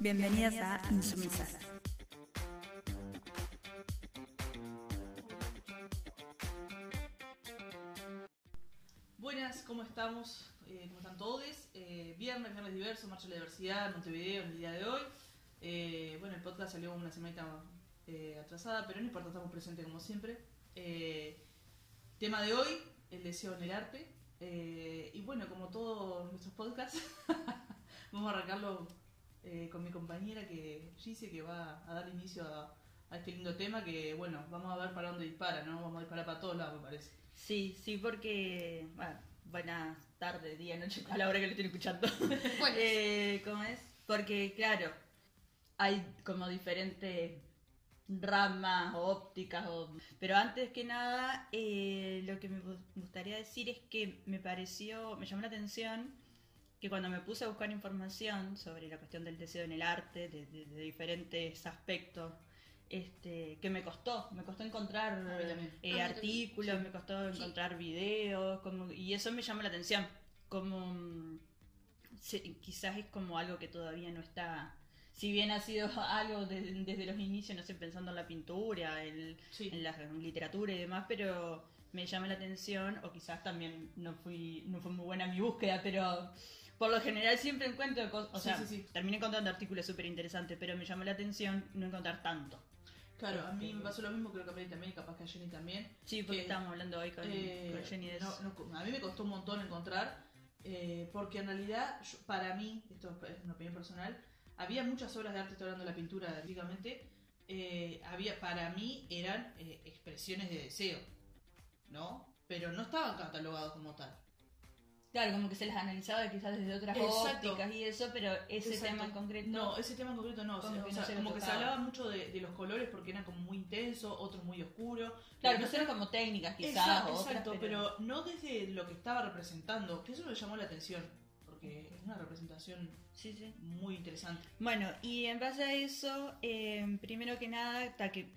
Bienvenidas a Insumisas. Buenas, ¿cómo estamos? Eh, ¿Cómo están todos? Eh, viernes, viernes diverso, Marcha de la Diversidad Montevideo en el día de hoy. Eh, bueno, el podcast salió una semana atrasada, pero no importa, estamos presentes como siempre. Tema de hoy, el deseo en el arte. Y bueno, como todos nuestros podcasts, vamos a arrancarlo eh, con mi compañera que Gise, que va a dar inicio a, a este lindo tema que, bueno, vamos a ver para dónde dispara, ¿no? Vamos a disparar para todos lados, me parece. Sí, sí, porque. Bueno, buenas tardes, día, noche, a la hora que lo estén escuchando. Eh, ¿Cómo es? Porque, claro, hay como diferentes ramas o ópticas, o... pero antes que nada, eh, lo que me gu- gustaría decir es que me pareció, me llamó la atención que cuando me puse a buscar información sobre la cuestión del deseo en el arte, de, de- de diferentes aspectos, este, que me costó, me costó encontrar eh, artículos, me costó Sí. encontrar videos, como, y eso me llamó la atención, como quizás es como algo que todavía no está, si bien ha sido algo de- desde los inicios, no sé, pensando en la pintura, el, Sí. en la literatura y demás, pero me llama la atención, o quizás también no fui, no fue muy buena mi búsqueda, pero por lo general siempre encuentro cosas, o Sí, sea, sí, sí. terminé encontrando artículos súper interesantes, pero me llamó la atención no encontrar tanto. Claro, a mí me pasó lo mismo, creo que a Mary también, capaz que a Jenny también. Sí, porque Que, estábamos hablando hoy con, Eh, con Jenny de no, eso. no, a mí me costó un montón encontrar, eh, porque en realidad, yo- para mí, esto es una opinión personal, había muchas obras de arte, estoy hablando de la pintura específicamente, eh, había, para mí eran expresiones de deseo, ¿no? Pero no estaban catalogados como tal. Claro, como que se las analizaba quizás desde otras Exacto. ópticas y eso, pero ese Exacto. tema en concreto. No, ese tema en concreto no. Como o sea, que o no sea, lo como que se hablaba mucho de, de los colores porque eran como muy intensos, otros muy oscuros. claro, Pero no eran como técnicas quizás. Exacto, o otras, exacto, pero... no desde lo que estaba representando, que eso me llamó la atención, porque es una representación Sí, sí. muy interesante. Bueno, y en base a eso, eh, primero que nada, hasta que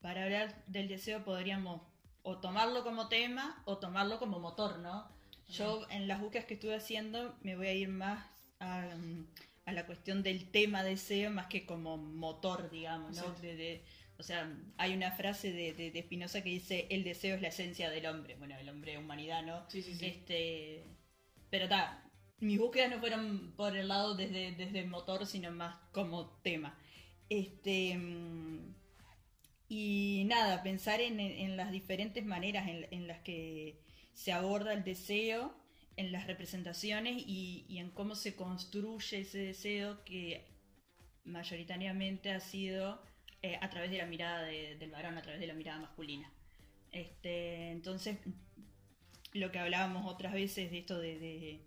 para hablar del deseo podríamos o tomarlo como tema o tomarlo como motor, ¿no? Yo en las búsquedas que estuve haciendo me voy a ir más a, mm, a la cuestión del tema deseo más que como motor, digamos, ¿no? Exacto. De- de- o sea, hay una frase de, de, Spinoza que dice, el deseo es la esencia del hombre, bueno, el hombre humanidad, ¿no? Sí, sí, sí. Este, pero ta, mis búsquedas no fueron por el lado desde, desde el motor, sino más como tema. Este, mm, y nada, pensar en, en- en las diferentes maneras en, en las que se aborda el deseo, en las representaciones y, y en cómo se construye ese deseo que mayoritariamente ha sido eh, a través de la mirada de- del varón, a través de la mirada masculina. Este, entonces, lo que hablábamos otras veces de esto de, de-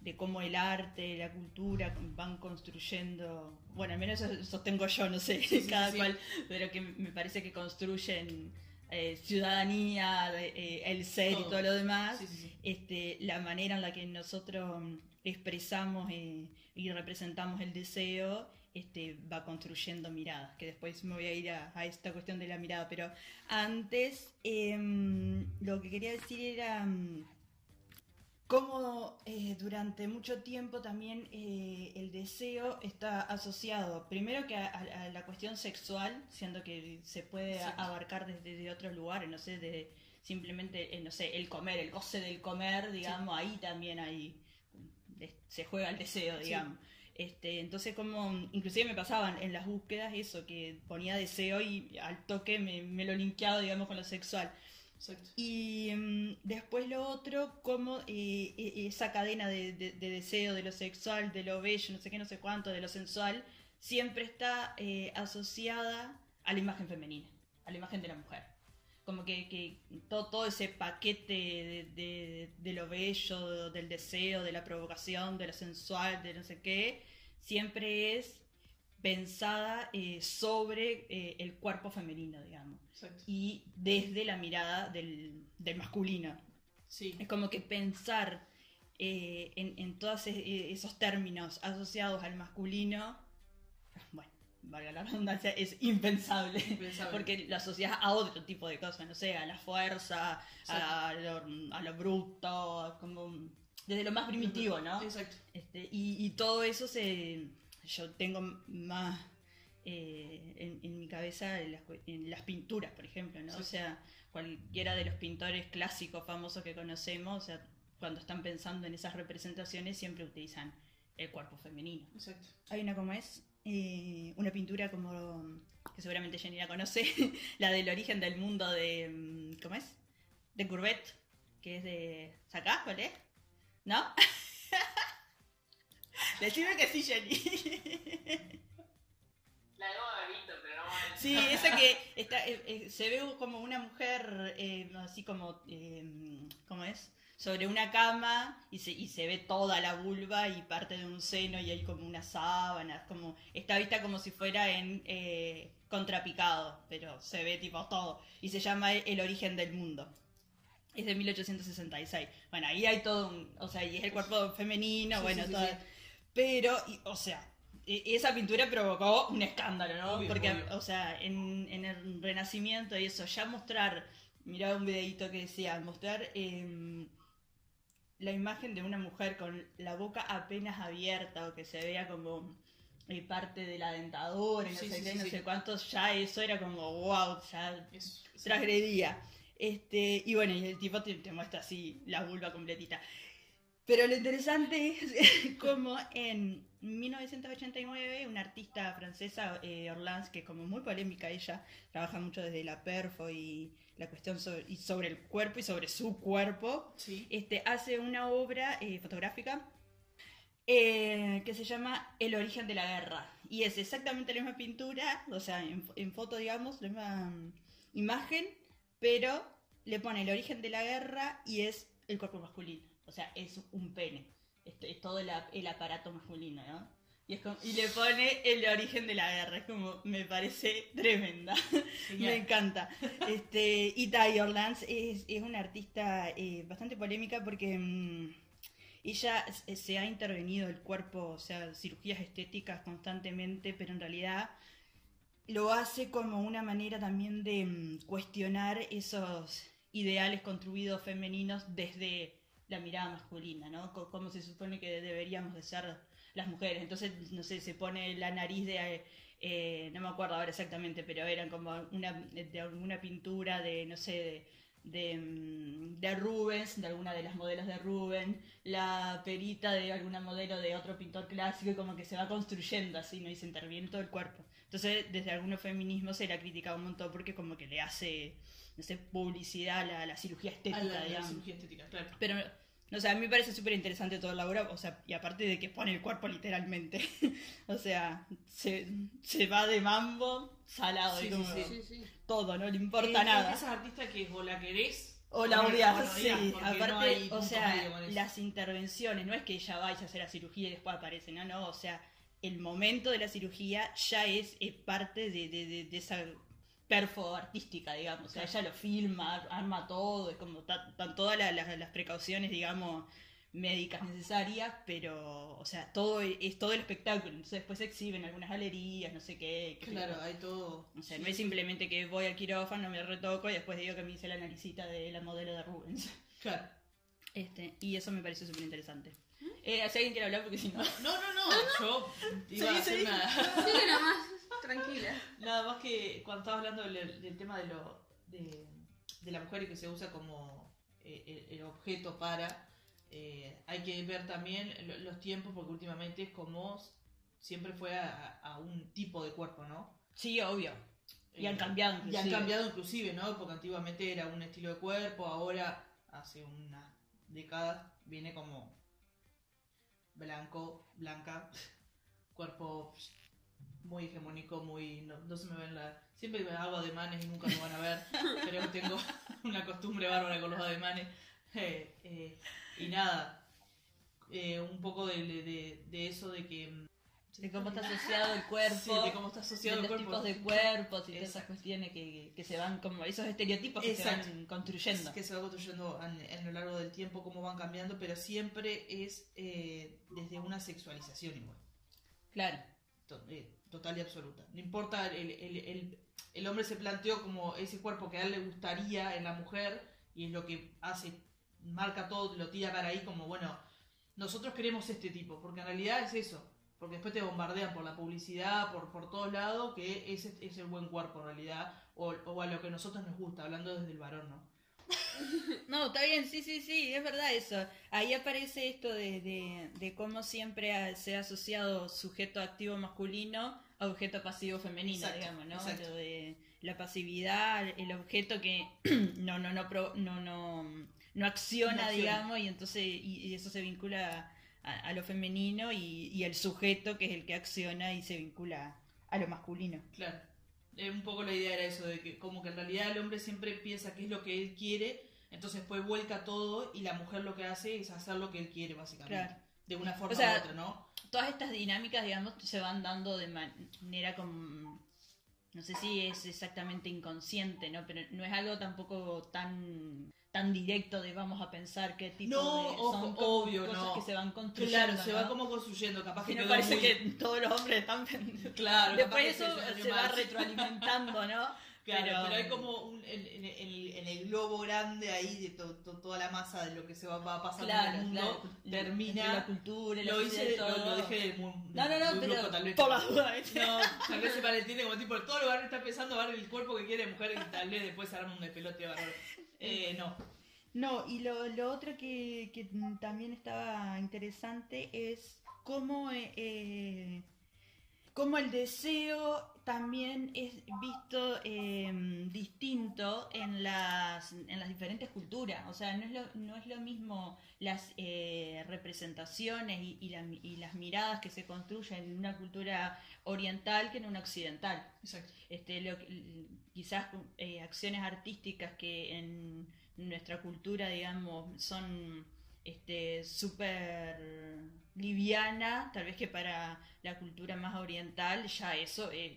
de cómo el arte, la cultura van construyendo, bueno, al menos eso sostengo yo, no sé, Sí, cada sí. cual, pero que me parece que construyen eh, ciudadanía, eh, el ser y Todo. lo demás, Sí, sí, sí. este, la manera en la que nosotros mm, expresamos eh, y representamos el deseo este, va construyendo miradas, que después me voy a ir a, a esta cuestión de la mirada, pero antes em, lo que quería decir era mm, cómo eh, durante mucho tiempo también eh, el deseo está asociado, primero que a, la cuestión sexual, siendo que se puede abarcar desde de otros lugares, no sé, de simplemente, eh, no sé, el comer, el goce del comer, digamos, ahí también hay, se juega el deseo, Sí. digamos. Este, entonces como, inclusive me pasaban en las búsquedas eso, que ponía deseo y al toque me, me lo linkeaba, digamos, con lo sexual. Exacto. Y mm, después lo otro, como eh, e- esa cadena de, de- de deseo, de lo sexual, de lo bello, no sé qué, no sé cuánto, de lo sensual, siempre está eh, asociada a la imagen femenina, a la imagen de la mujer. Como que, que todo, todo ese paquete de- de lo bello, del deseo, de la provocación, de lo sensual, de no sé qué, siempre es pensada eh, sobre eh, el cuerpo femenino, digamos Exacto. y desde la mirada del, del masculino. Sí. Es como que pensar eh, en, en todos e- esos términos asociados al masculino, bueno, valga la redundancia, es impensable. Impensable. Porque lo asocias a otro tipo de cosas, no sé, a la fuerza, a lo, a lo bruto, como desde lo más primitivo, ¿no? Exacto. Este, y, y todo eso se. Yo tengo más eh, en, en mi cabeza en las, cu- en las pinturas, por ejemplo, ¿no? Sí. O sea, cualquiera de los pintores clásicos famosos que conocemos, o sea, cuando están pensando en esas representaciones siempre utilizan el cuerpo femenino. Exacto. Hay una como es, eh, una pintura como que seguramente Jenny la conoce, la del origen del mundo de, mm, ¿cómo es? De Courbet, que es de... ¿Sacás cuál es? ¿No? Decime que sí, Jenny. La debo haber visto, pero no me Sí, esa que está, eh, eh, se ve como una mujer eh, así como, eh, ¿cómo es? Sobre una cama y se, y se ve toda la vulva y parte de un seno y hay como una sábana, como está vista como si fuera en eh, contrapicado, pero se ve tipo todo. Y se llama El origen del mundo. Es de 1866. Bueno, ahí hay todo un, o sea, y es el cuerpo femenino, Sí, bueno, sí, sí, todo. sí. Pero, y- o sea, e- esa pintura provocó un escándalo, ¿no? Obvio, Porque, obvio. o sea, en, en el Renacimiento y eso, ya mostrar, miraba un videito que decía, mostrar em, la imagen de una mujer con la boca apenas abierta o que se vea como eh, parte de la dentadura y no Sí, sé sí, qué, sí, no sí. sé cuántos, ya eso era como, wow, ya Es, es- transgredía. Este, y bueno, y el tipo te, te muestra así la vulva completita. Pero lo interesante es como en 1989 una artista francesa, eh, Orlans, que es como muy polémica ella, trabaja mucho desde la perfo y la cuestión sobre, y sobre el cuerpo y sobre su cuerpo, sí. este, hace una obra eh, fotográfica eh, que se llama El origen de la guerra. Y es exactamente la misma pintura, o sea, en, en foto, digamos, la misma mm, imagen, pero le pone el origen de la guerra y es el cuerpo masculino. O sea, es un pene. Es todo el, ap- el aparato masculino, ¿no? Y, es como- y le pone el origen de la guerra. Es como, me parece tremenda. Me encanta. Este, Ita Orlands es, es una artista eh, bastante polémica porque mm, ella se- se ha intervenido el cuerpo, o sea, cirugías estéticas constantemente, pero en realidad lo hace como una manera también de mm, cuestionar esos ideales construidos femeninos desde la mirada masculina, ¿no? Co- Como se supone que deberíamos de ser las mujeres. Entonces, no sé, se pone la nariz de... eh, no me acuerdo ahora exactamente, pero eran como una, de alguna pintura de, no sé, de, de, mm, de Rubens, de alguna de las modelos de Rubens, la perita de alguna modelo de otro pintor clásico, y como que se va construyendo así, ¿no? Y se interviene todo el cuerpo. Entonces, desde algunos feminismos se la ha criticado un montón porque como que le hace, no sé, publicidad a la, a la cirugía A estética, la, la digamos. cirugía estética, claro. Pero, no sé, a mí me parece súper interesante toda la obra, o sea, y aparte de que pone el cuerpo literalmente, o sea, se, se va de mambo salado, Sí, y sí, como sí. Sí, sí. todo, no le importa es nada. Esa artista que o la querés O la odias, sí. Aparte, no o sea, las intervenciones, no es que ella vaya a hacer la cirugía y después aparece, no, no, o sea, el momento de la cirugía ya es, es parte de, de, de- de esa perfo artística, digamos. O sea, ella lo filma, arma todo, es como están todas la- la- las precauciones, digamos, médicas necesarias, pero, o sea, todo es, es todo el espectáculo. Entonces después se exhiben algunas galerías, no sé qué. qué Claro, yo. hay todo. O sea, sí, no es simplemente que voy al quirófano, me retoco y después digo que me hice la naricita de la modelo de Rubens. Claro. Este, y eso me pareció súper interesante. Eh, si alguien quiere hablar, porque si no. No, no, no. Yo iba Sí, a hacer sí. una. Sigue nomás, tranquila. Nada más que cuando estaba hablando del, del tema de, lo, de, de la mujer y que se usa como eh, el, el objeto para, eh, hay que ver también lo- los tiempos porque últimamente es como siempre fue a, a un tipo de cuerpo, ¿no? Sí, obvio. Y han Eh, cambiado Y han inclusive. cambiado inclusive, ¿no? Porque antiguamente era un estilo de cuerpo, ahora, hace unas décadas, viene como blanco, blanca, cuerpo muy hegemónico, muy... No, no se me ven la... Siempre me hago ademanes y nunca me van a ver, pero tengo una costumbre bárbara con los ademanes. Eh, eh, y nada, eh, un poco de, de, de eso de que... mm, De cómo está asociado el cuerpo. Sí, de cómo está asociado de el los cuerpo. tipos de cuerpos y todas esas cuestiones que, que se van como esos estereotipos que Exacto. se van construyendo. que se va construyendo en, en lo largo del tiempo, cómo van cambiando, pero siempre es eh, desde una sexualización igual, Claro. Eh, total y absoluta. No importa, el, el, el, el hombre se planteó como ese cuerpo que a él le gustaría en la mujer y es lo que hace, marca todo, lo tira para ahí como, bueno, nosotros queremos este tipo, porque en realidad es eso. Porque después te bombardean por la publicidad, por, por todos lados, que ese es el buen cuerpo en realidad, o, o a lo que a nosotros nos gusta, hablando desde el varón, ¿no? No, está bien, sí, sí, sí, es verdad eso. Ahí aparece esto de, de, de cómo siempre se ha asociado sujeto activo masculino a objeto pasivo femenino, Exacto, digamos, ¿no? exacto. Lo de la pasividad, el objeto que no, no, no, pro- no, no, no acciona, No acciona. digamos, y entonces y, y eso se vincula a, a lo femenino y, y el sujeto que es el que acciona y se vincula a lo masculino. Claro. Eh, un poco la idea era eso, de que como que en realidad el hombre siempre piensa qué es lo que él quiere, entonces después vuelca todo y la mujer lo que hace es hacer lo que él quiere, básicamente. Claro. De una forma O sea, u otra, ¿no? todas estas dinámicas, digamos, se van dando de manera como... No sé si es exactamente inconsciente, ¿no? Pero no es algo tampoco tan tan directo de vamos a pensar qué tipo No, de... ojo, Son obvio, cosas no. que se van construyendo, Claro, se va como construyendo, capaz que no parece muy- que todos los hombres están. Claro, Después eso se va retroalimentando, ¿no? Claro, pero, Pero- hay como un, en, en- en el, en el globo grande ahí de to- to- toda la masa de lo que se va, va pasando en Claro, el mundo, claro. Termina... la cultura, la Lo, hice, todo. lo, lo dejé muy, No, no, no, muy pero loco, tal vez. ¿viste? No, tal vez se malentiende como tipo, todo lugar está empezando a ver el cuerpo que quiere mujer y tal vez después se arma un despelote bárbaro. Eh, no. No, y lo, lo otro que, que también estaba interesante es cómo, eh, eh, cómo el deseo también es visto eh, distinto en las, en las diferentes culturas. O sea, no es lo, no es lo mismo las eh, representaciones y, y la- y las miradas que se construyen en una cultura oriental que en una occidental Exacto. este, lo, quizás eh, acciones artísticas que en nuestra cultura, digamos, son este súper liviana, tal vez que para la cultura más oriental ya eso es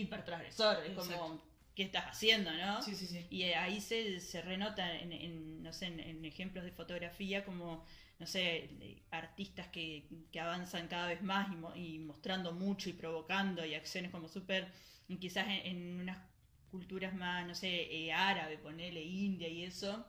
hipertransgresor, es como. ¿qué estás haciendo, no? Sí, sí, sí. Y ahí se, se renota en, en, no sé, en, en ejemplos de fotografía como, no sé, artistas que, que avanzan cada vez más y, mo- y mostrando mucho y provocando y acciones como súper, quizás en, en unas culturas más, no sé, eh, árabe, ponele India y eso,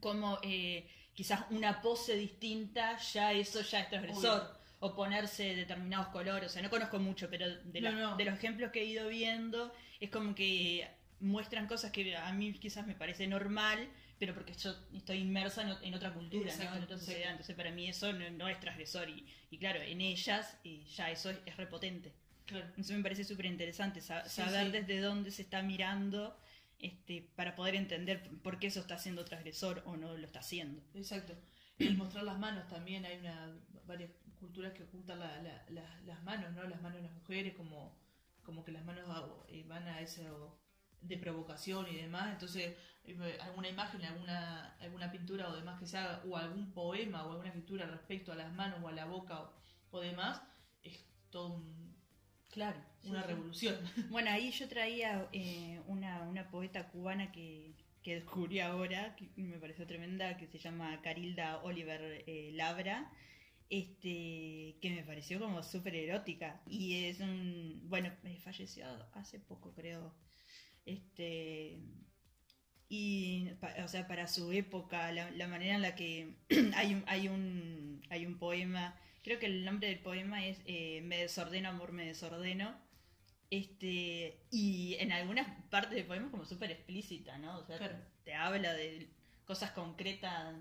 como eh, quizás una pose distinta, ya eso ya es transgresor. O ponerse determinados colores, o sea, no conozco mucho, pero de, la- no. de los ejemplos que he ido viendo, es como que muestran cosas que a mí quizás me parece normal, pero porque yo estoy inmersa en, otra cultura, ¿no? en otra exacto. sociedad. Entonces, para mí eso no, no es transgresor. Y, y claro, en ellas eh, ya eso es, es repotente. Claro. Eso me parece súper interesante, Sí, saber sí. desde dónde se está mirando este, para poder entender por qué eso está siendo transgresor o no lo está haciendo. Exacto. Y mostrar las manos también, hay una varias culturas que ocultan la- la- la- las manos, ¿no? Las manos de las mujeres, como, como que las manos eh, van a eso de provocación y demás. Entonces, eh, alguna imagen, alguna, alguna pintura o demás que se haga, o algún poema o alguna escritura respecto a las manos o a la boca o, o demás, es todo un- Claro. una revolución. Bueno, ahí yo traía eh, una, una poeta cubana que, que descubrí ahora, que me pareció tremenda, que se llama Carilda Oliver eh, Labra, este, que me pareció como súper erótica. Y es un, bueno, eh, falleció hace poco creo. Este, y, o sea, para su época, la, la manera en la que hay un, hay un, hay un poema, creo que el nombre del poema es eh, Me desordeno, amor, me desordeno. Este, y en algunas partes del poema es como súper explícita, ¿no? O sea, Claro. te habla de cosas concretas,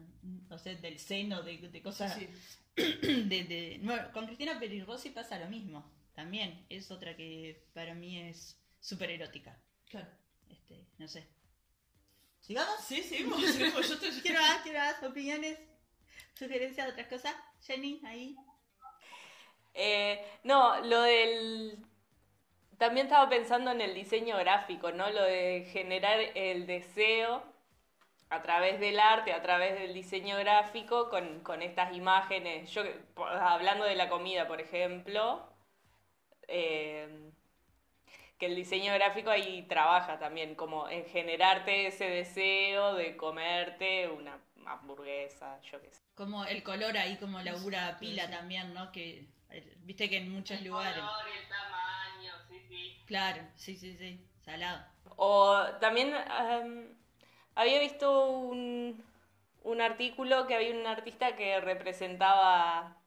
no sé, del seno, de, de cosas... Sí, De, de- bueno, con Cristina Perirossi pasa lo mismo, también. Es otra que para mí es súper erótica. claro. Este, no sé. ¿Sigamos? Sí, seguimos, seguimos. Yo estoy... Quiero más, quiero más opiniones, sugerencias de otras cosas. Jenny, ahí. Eh, no, lo del... También estaba pensando en el diseño gráfico, ¿no? Lo de generar el deseo a través del arte, a través del diseño gráfico, con, con estas imágenes. Yo, hablando de la comida, por ejemplo, eh, que el diseño gráfico ahí trabaja también, como en generarte ese deseo de comerte una hamburguesa, yo qué sé. Como el color ahí, como labura pila sí. también, ¿no? Que eh, viste que en muchos El lugares. color y el tamaño, sí, sí. Claro, sí, sí, sí. Salado. O también em, había visto un, un artículo que había un artista que representaba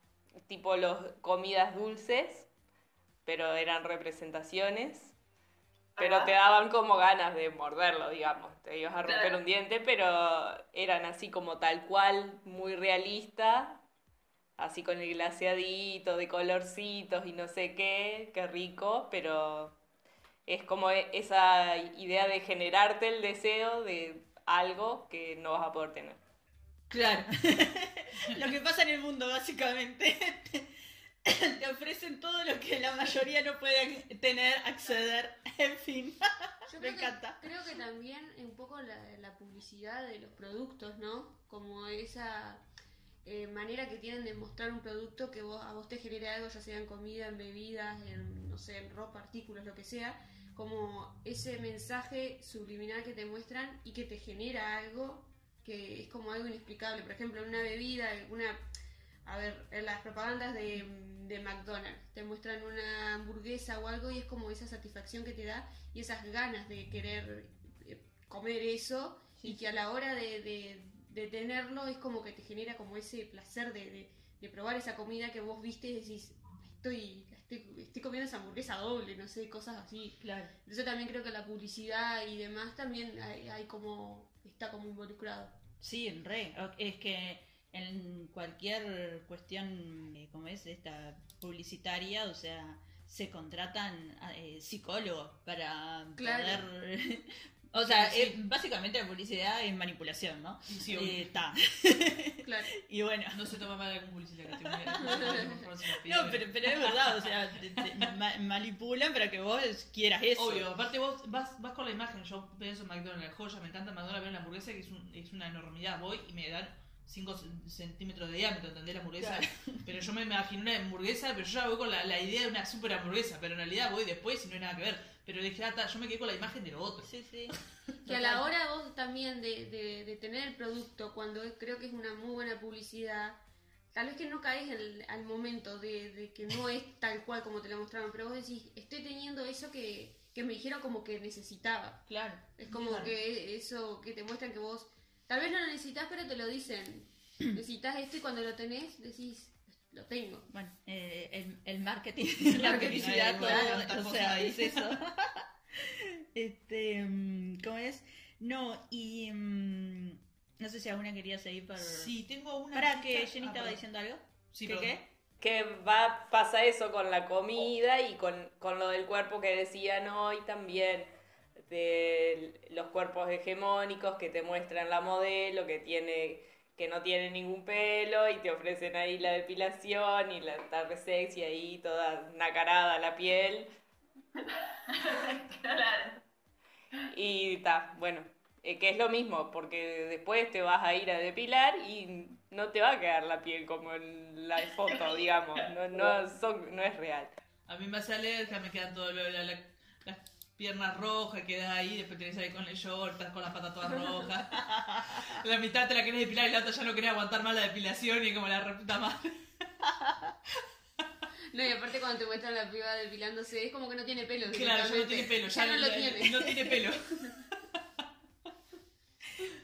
tipo los comidas dulces, pero eran representaciones. Pero Ajá. te daban como ganas de morderlo, digamos. Te ibas a romper Claro. un diente, pero eran así como tal cual, muy realista. Así con el glaseadito, de colorcitos y no sé qué, qué rico, pero es como e- esa idea de generarte el deseo de algo que no vas a poder tener. Claro. lo que pasa en el mundo, básicamente. Te, ofrecen todo lo que la mayoría no puede tener, acceder. En fin. Yo Me creo que- encanta. creo que también un poco la, la publicidad de los productos, ¿no? Como esa eh, manera que tienen de mostrar un producto que vos, a vos te genere algo, ya sea en comida, en bebidas, en, no sé, en ropa, artículos, lo que sea. Como ese mensaje subliminal que te muestran y que te genera algo que es como algo inexplicable. Por ejemplo, en una bebida, una... A ver, en las propagandas de, de McDonald's te muestran una hamburguesa o algo y es como esa satisfacción que te da y esas ganas de querer eh, comer eso y que a la hora de, de- de tenerlo es como que te genera como ese placer de, de- de probar esa comida que vos viste y decís, estoy, estoy, estoy comiendo esa hamburguesa doble, no sé, cosas así. Claro. Yo también creo que la publicidad y demás también hay, hay como, está como involucrado. Sí, re. O- Es que en cualquier cuestión, eh, como es esta publicitaria, o sea, se contratan eh, psicólogos para Claro. poder... O sea, Sí. eh, básicamente la publicidad es manipulación, ¿no? Sí, Eh. Está. Claro. y bueno. No se toma mal algún publicidad que pide. No, pero, pero es verdad, o sea, te- te ma- manipulan para que vos quieras eso. Obvio, aparte vos vas, vas con la imagen, yo pienso en McDonald's, joya, me encanta McDonald's, veo la hamburguesa que es, un- es una enormidad, voy y me dan 5 centímetros de diámetro, ¿entendés la hamburguesa? Pero yo me imagino una hamburguesa, pero yo ya voy con la, la idea de una super hamburguesa, pero en realidad voy después y no hay nada que ver. Pero dije, ah, ta, yo me quedé con la imagen de lo otro. Sí, sí. Que a la hora vos también de, de, de tener el producto, cuando creo que es una muy buena publicidad, tal vez que no caes el- al momento de, de que no es tal cual como te lo mostraron, pero vos decís, estoy teniendo eso que, que me dijeron como que necesitaba. Claro. Es como Claro. que eso que te muestran que vos tal vez no lo necesitas, pero te lo dicen. necesitas esto y cuando lo tenés decís, lo tengo. Bueno, eh, el, el marketing, la Marketing, publicidad, tantas o sea, ahí. es eso. este, mm, ¿cómo es? No, y mm, no sé si alguna quería seguir por... Sí, tengo una. Para que Jenny ah, estaba perdón. diciendo algo. Sí, ¿Qué perdón. qué? Que va, pasa eso con la comida y con, con lo del cuerpo que decían hoy también, de los cuerpos hegemónicos que te muestran la modelo, que tiene que no tiene ningún pelo y te ofrecen ahí la depilación y la re sexy ahí toda nacarada la piel Claro. y está, bueno, eh, que es lo mismo porque después te vas a ir a depilar y no te va a quedar la piel como en la foto, digamos, no, no, son, no es real. A mí me hace alergia, me quedan todo lo- la- la- las piernas rojas, quedas ahí, después tenés ahí con el short, estás con las patas todas rojas. la mitad te la querés depilar y la otra ya no querés aguantar más la depilación y como la reputa madre. No, y aparte cuando te muestran la piba depilándose, es como que no tiene pelo. Claro, ya no tiene pelo, ya, Ya no lo tiene. no tiene pelo.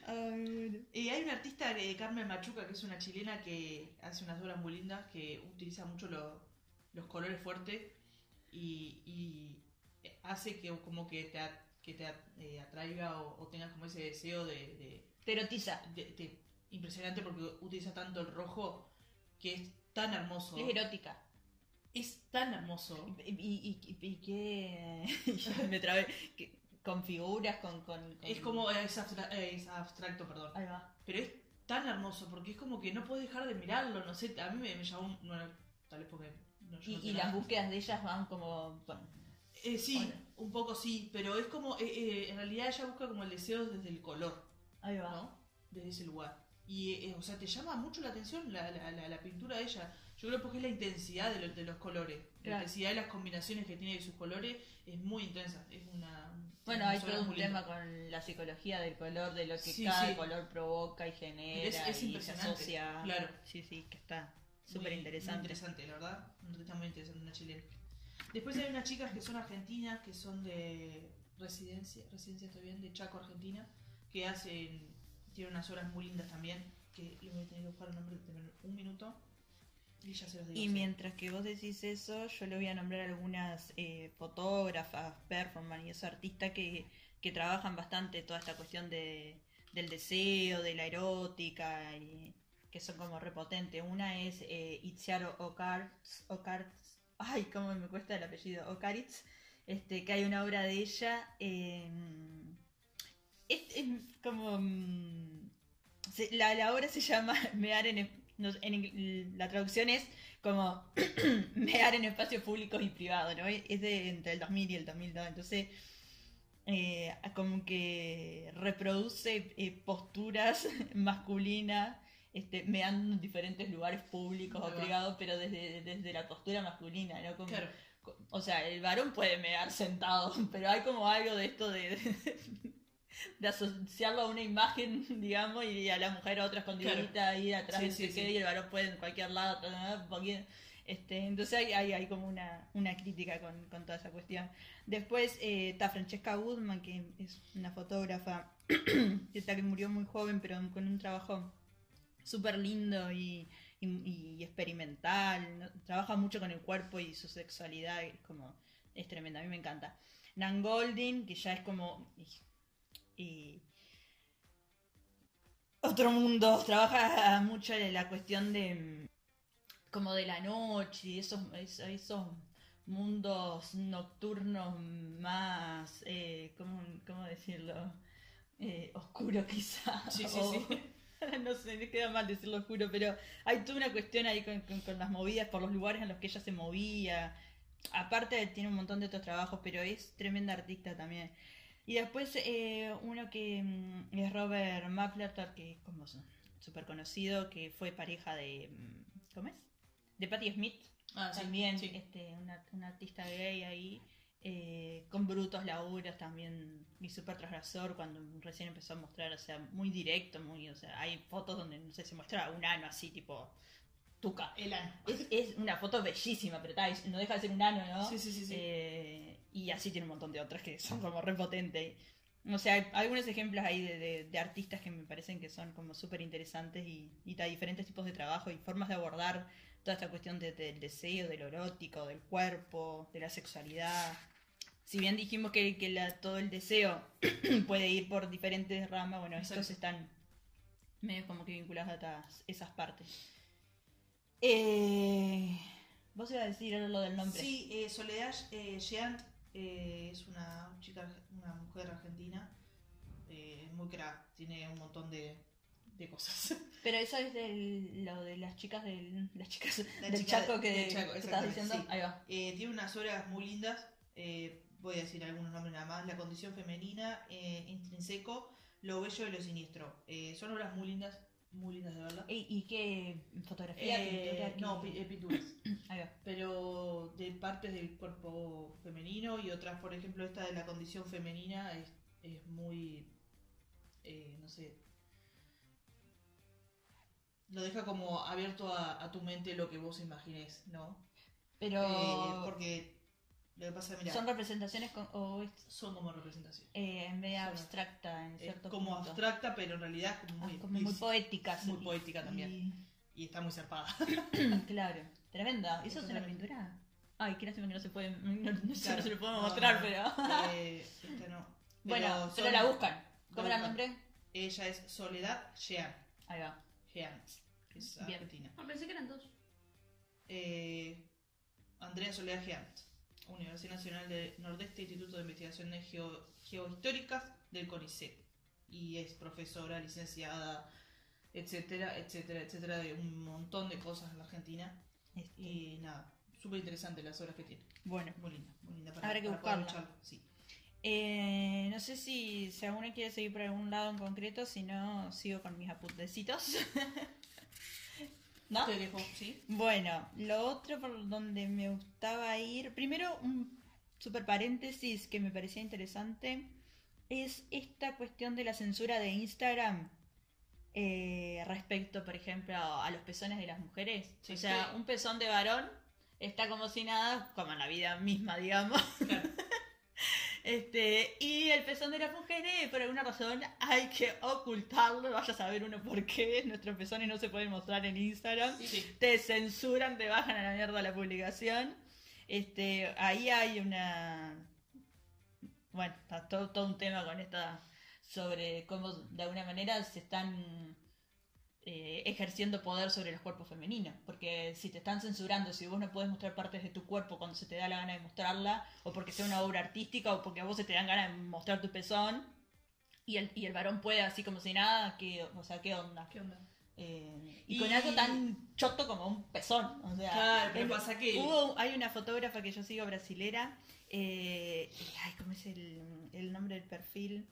Ay, Y hay una artista, eh, Carmen Machuca, que es una chilena que hace unas obras muy lindas, que utiliza mucho lo- los colores fuertes y, y hace que como que te, que te eh, atraiga o, o tengas como ese deseo de, de- Te erotiza. de- de- impresionante porque utiliza tanto el rojo que es tan hermoso. Es erótica. Es tan hermoso. Y, y, y, y qué... Me trabé. Que- Con figuras, con... con, con- Es como, es, abstra- es abstracto, perdón. Ahí va. Pero es tan hermoso porque es como que no puedes dejar de mirarlo, no sé, a mí me, me llamó, bueno, tal vez porque no, yo Y, no las búsquedas de ellas van como... bueno, Eh, sí, un poco sí, pero es como, eh, eh, en realidad ella busca como el deseo desde el color, ahí va. ¿no? Desde ese lugar. Y, eh, o sea, te llama mucho la atención la, la, la, la pintura de ella. Yo creo porque es la intensidad de, lo- de los colores. La intensidad de las combinaciones que tiene de sus colores es muy intensa. Es una... Bueno, hay todo un tema con la psicología del color, de lo que Sí, cada sí. color provoca y genera Es- es y se asocia. claro. Sí, sí, que está súper interesante. interesante, la verdad. Artista muy interesante, una chilena. Después hay unas chicas que son argentinas, que son de residencia, residencia estoy bien, de Chaco, Argentina, que hacen, tienen unas obras muy lindas también, que le voy a tener que buscar el nombre, tener un minuto. Y ya se los digo. Y mientras que vos decís eso, yo le voy a nombrar algunas eh, fotógrafas, performance y esos artistas que, que trabajan bastante toda esta cuestión de, del deseo, de la erótica, y que son como repotentes. Una es eh, Itziar Okarts, Okarts, ay, cómo me cuesta el apellido, Okaritz, este, que hay una obra de ella. eh, es, como... mm, la, la obra se llama Mear en... la traducción es como mear en espacios públicos y privados, ¿no? Es de entre el 2000 y el 2002, entonces eh, como que reproduce eh, posturas masculinas, este, meando en diferentes lugares públicos o va. privados, pero desde, desde la postura masculina, ¿no? Como, Claro. O sea, el varón puede mear sentado, pero hay como algo de esto de, de asociarlo a una imagen, digamos, y a la mujer a otra escondidita ahí atrás Sí, de sí, sí. y el varón puede en cualquier lado, este, entonces hay, hay, hay como una, una crítica con, con toda esa cuestión. Después eh, está Francesca Woodman, que es una fotógrafa que murió muy joven, pero con un trabajo súper lindo y, y- y experimental. ¿no? Trabaja mucho con el cuerpo y su sexualidad, es como es tremenda, a mí me encanta. Nan Goldin, que ya es como y- otro mundo, trabaja mucho en la cuestión de mm, como de la noche y esos, esos, mundos nocturnos más, eh, ¿cómo, cómo decirlo? Eh, oscuro quizá. Sí, sí, o- no sé, me queda mal decirlo oscuro, pero hay toda una cuestión ahí con, con- con las movidas por los lugares en los que ella se movía. Aparte tiene un montón de otros trabajos, pero es tremenda artista también. Y después eh, uno que mm, es Robert Mapplethorpe, que es como súper conocido, que fue pareja de... mm, ¿Cómo es? De Patti Smith, Ah, sí, también sí. este, una, una artista gay ahí, eh, con brutos laburos también, y súper transgresor cuando recién empezó a mostrar, o sea, muy directo, muy, o sea, hay fotos donde, no sé, se muestra un ano así, tipo, tuca. El ano. Es, es una foto bellísima, pero tal, no deja de ser un ano, ¿no? Sí, sí, sí, sí. Eh, y así tiene un montón de otras que son como repotentes. O sea, hay algunos ejemplos ahí de, de- de artistas que me parecen que son como súper interesantes y, y diferentes tipos de trabajo y formas de abordar toda esta cuestión de- del deseo, del erótico, del cuerpo, de la sexualidad. Si bien dijimos que, que la- todo el deseo puede ir por diferentes ramas, bueno, estos Exacto. están medio como que vinculados a todas esas partes. Eh, Vos ibas a decir lo del nombre. Sí, eh, Soledad eh, Jeant eh, es una chica, una mujer argentina, eh, muy crack, tiene un montón de, de cosas. Pero eso es del, lo de las chicas del, las chicas La del chica Chaco que, del Chaco, que estabas exactamente, diciendo. sí. Ahí va. Eh, tiene unas obras muy lindas, eh, voy a decir algunos nombres nada más, La condición femenina, eh, Intrínseco, Lo bello y lo siniestro. Eh, son obras muy lindas, muy lindas de verdad. ¿Y, y qué fotografía? Eh, pintura? no, eh, pinturas. Ahí va. pero de partes del cuerpo femenino y otras, por ejemplo, esta de la condición femenina es, es muy, eh, no sé, lo deja como abierto a, a tu mente lo que vos imagines, ¿no? Pero Eh, porque lo que pasa, mira, son representaciones con, o es son como representación. eh, media Son- abstracta en Es cierto como punto. abstracta, pero en realidad es como Ah, muy, como muy poéticas. muy y- poética también. y está muy zarpada. y- claro, tremenda. ¿Eso es una pintura? Ay, qué lástima que no se puede, no, no Claro. no se lo podemos No, mostrar, no. pero... Eh, esta no. bueno, Pero pero son- la buscan. ¿Cómo la era el buscan. nombre? Ella es Soledad Jean. Ahí va. Jean, que es Bien. argentina. Ah, pensé que eran dos. Eh, Andrea Soledad Jean, Universidad Nacional del Nordeste, Instituto de Investigaciones Geo- Geohistóricas del CONICET. Y es profesora, licenciada, etcétera, etcétera, etcétera, de un montón de cosas en la Argentina. Este, Y nada, súper interesante las obras que tiene. bueno. Muy linda, muy linda para, Habrá que para buscarla. Sí. Eh, no sé si, si alguno quiere seguir por algún lado en concreto, si no, sigo con mis apuntecitos. ¿No? Te dejo, ¿sí? Bueno, lo otro por donde me gustaba ir, primero un super paréntesis que me parecía interesante, es esta cuestión de la censura de Instagram eh, respecto, por ejemplo, a, los pezones de las mujeres. Sí, o sea, sí. un pezón de varón está como si nada, como en la vida misma, digamos. Claro. Este, y el pezón de las mujeres, por alguna razón, hay que ocultarlo. Vaya a saber uno por qué. Nuestros pezones no se pueden mostrar en Instagram. Sí. Te censuran, te bajan a la mierda la publicación. Este, ahí hay una. Bueno, está todo, todo un tema con esta. sobre cómo de alguna manera se están eh, ejerciendo poder sobre los cuerpos femeninos. Porque si te están censurando, si vos no podés mostrar partes de tu cuerpo cuando se te da la gana de mostrarla, o porque sea una obra artística, o porque a vos se te dan ganas de mostrar tu pezón, y el, y el varón puede así como si nada, que, o sea, ¿qué onda? ¿Qué onda? Eh, y, Y- con algo tan choto como un pezón. O sea, Claro, pero el- pasa que- hubo- hay una fotógrafa que yo sigo brasilera. eh, ay, ¿cómo es el, el nombre del perfil?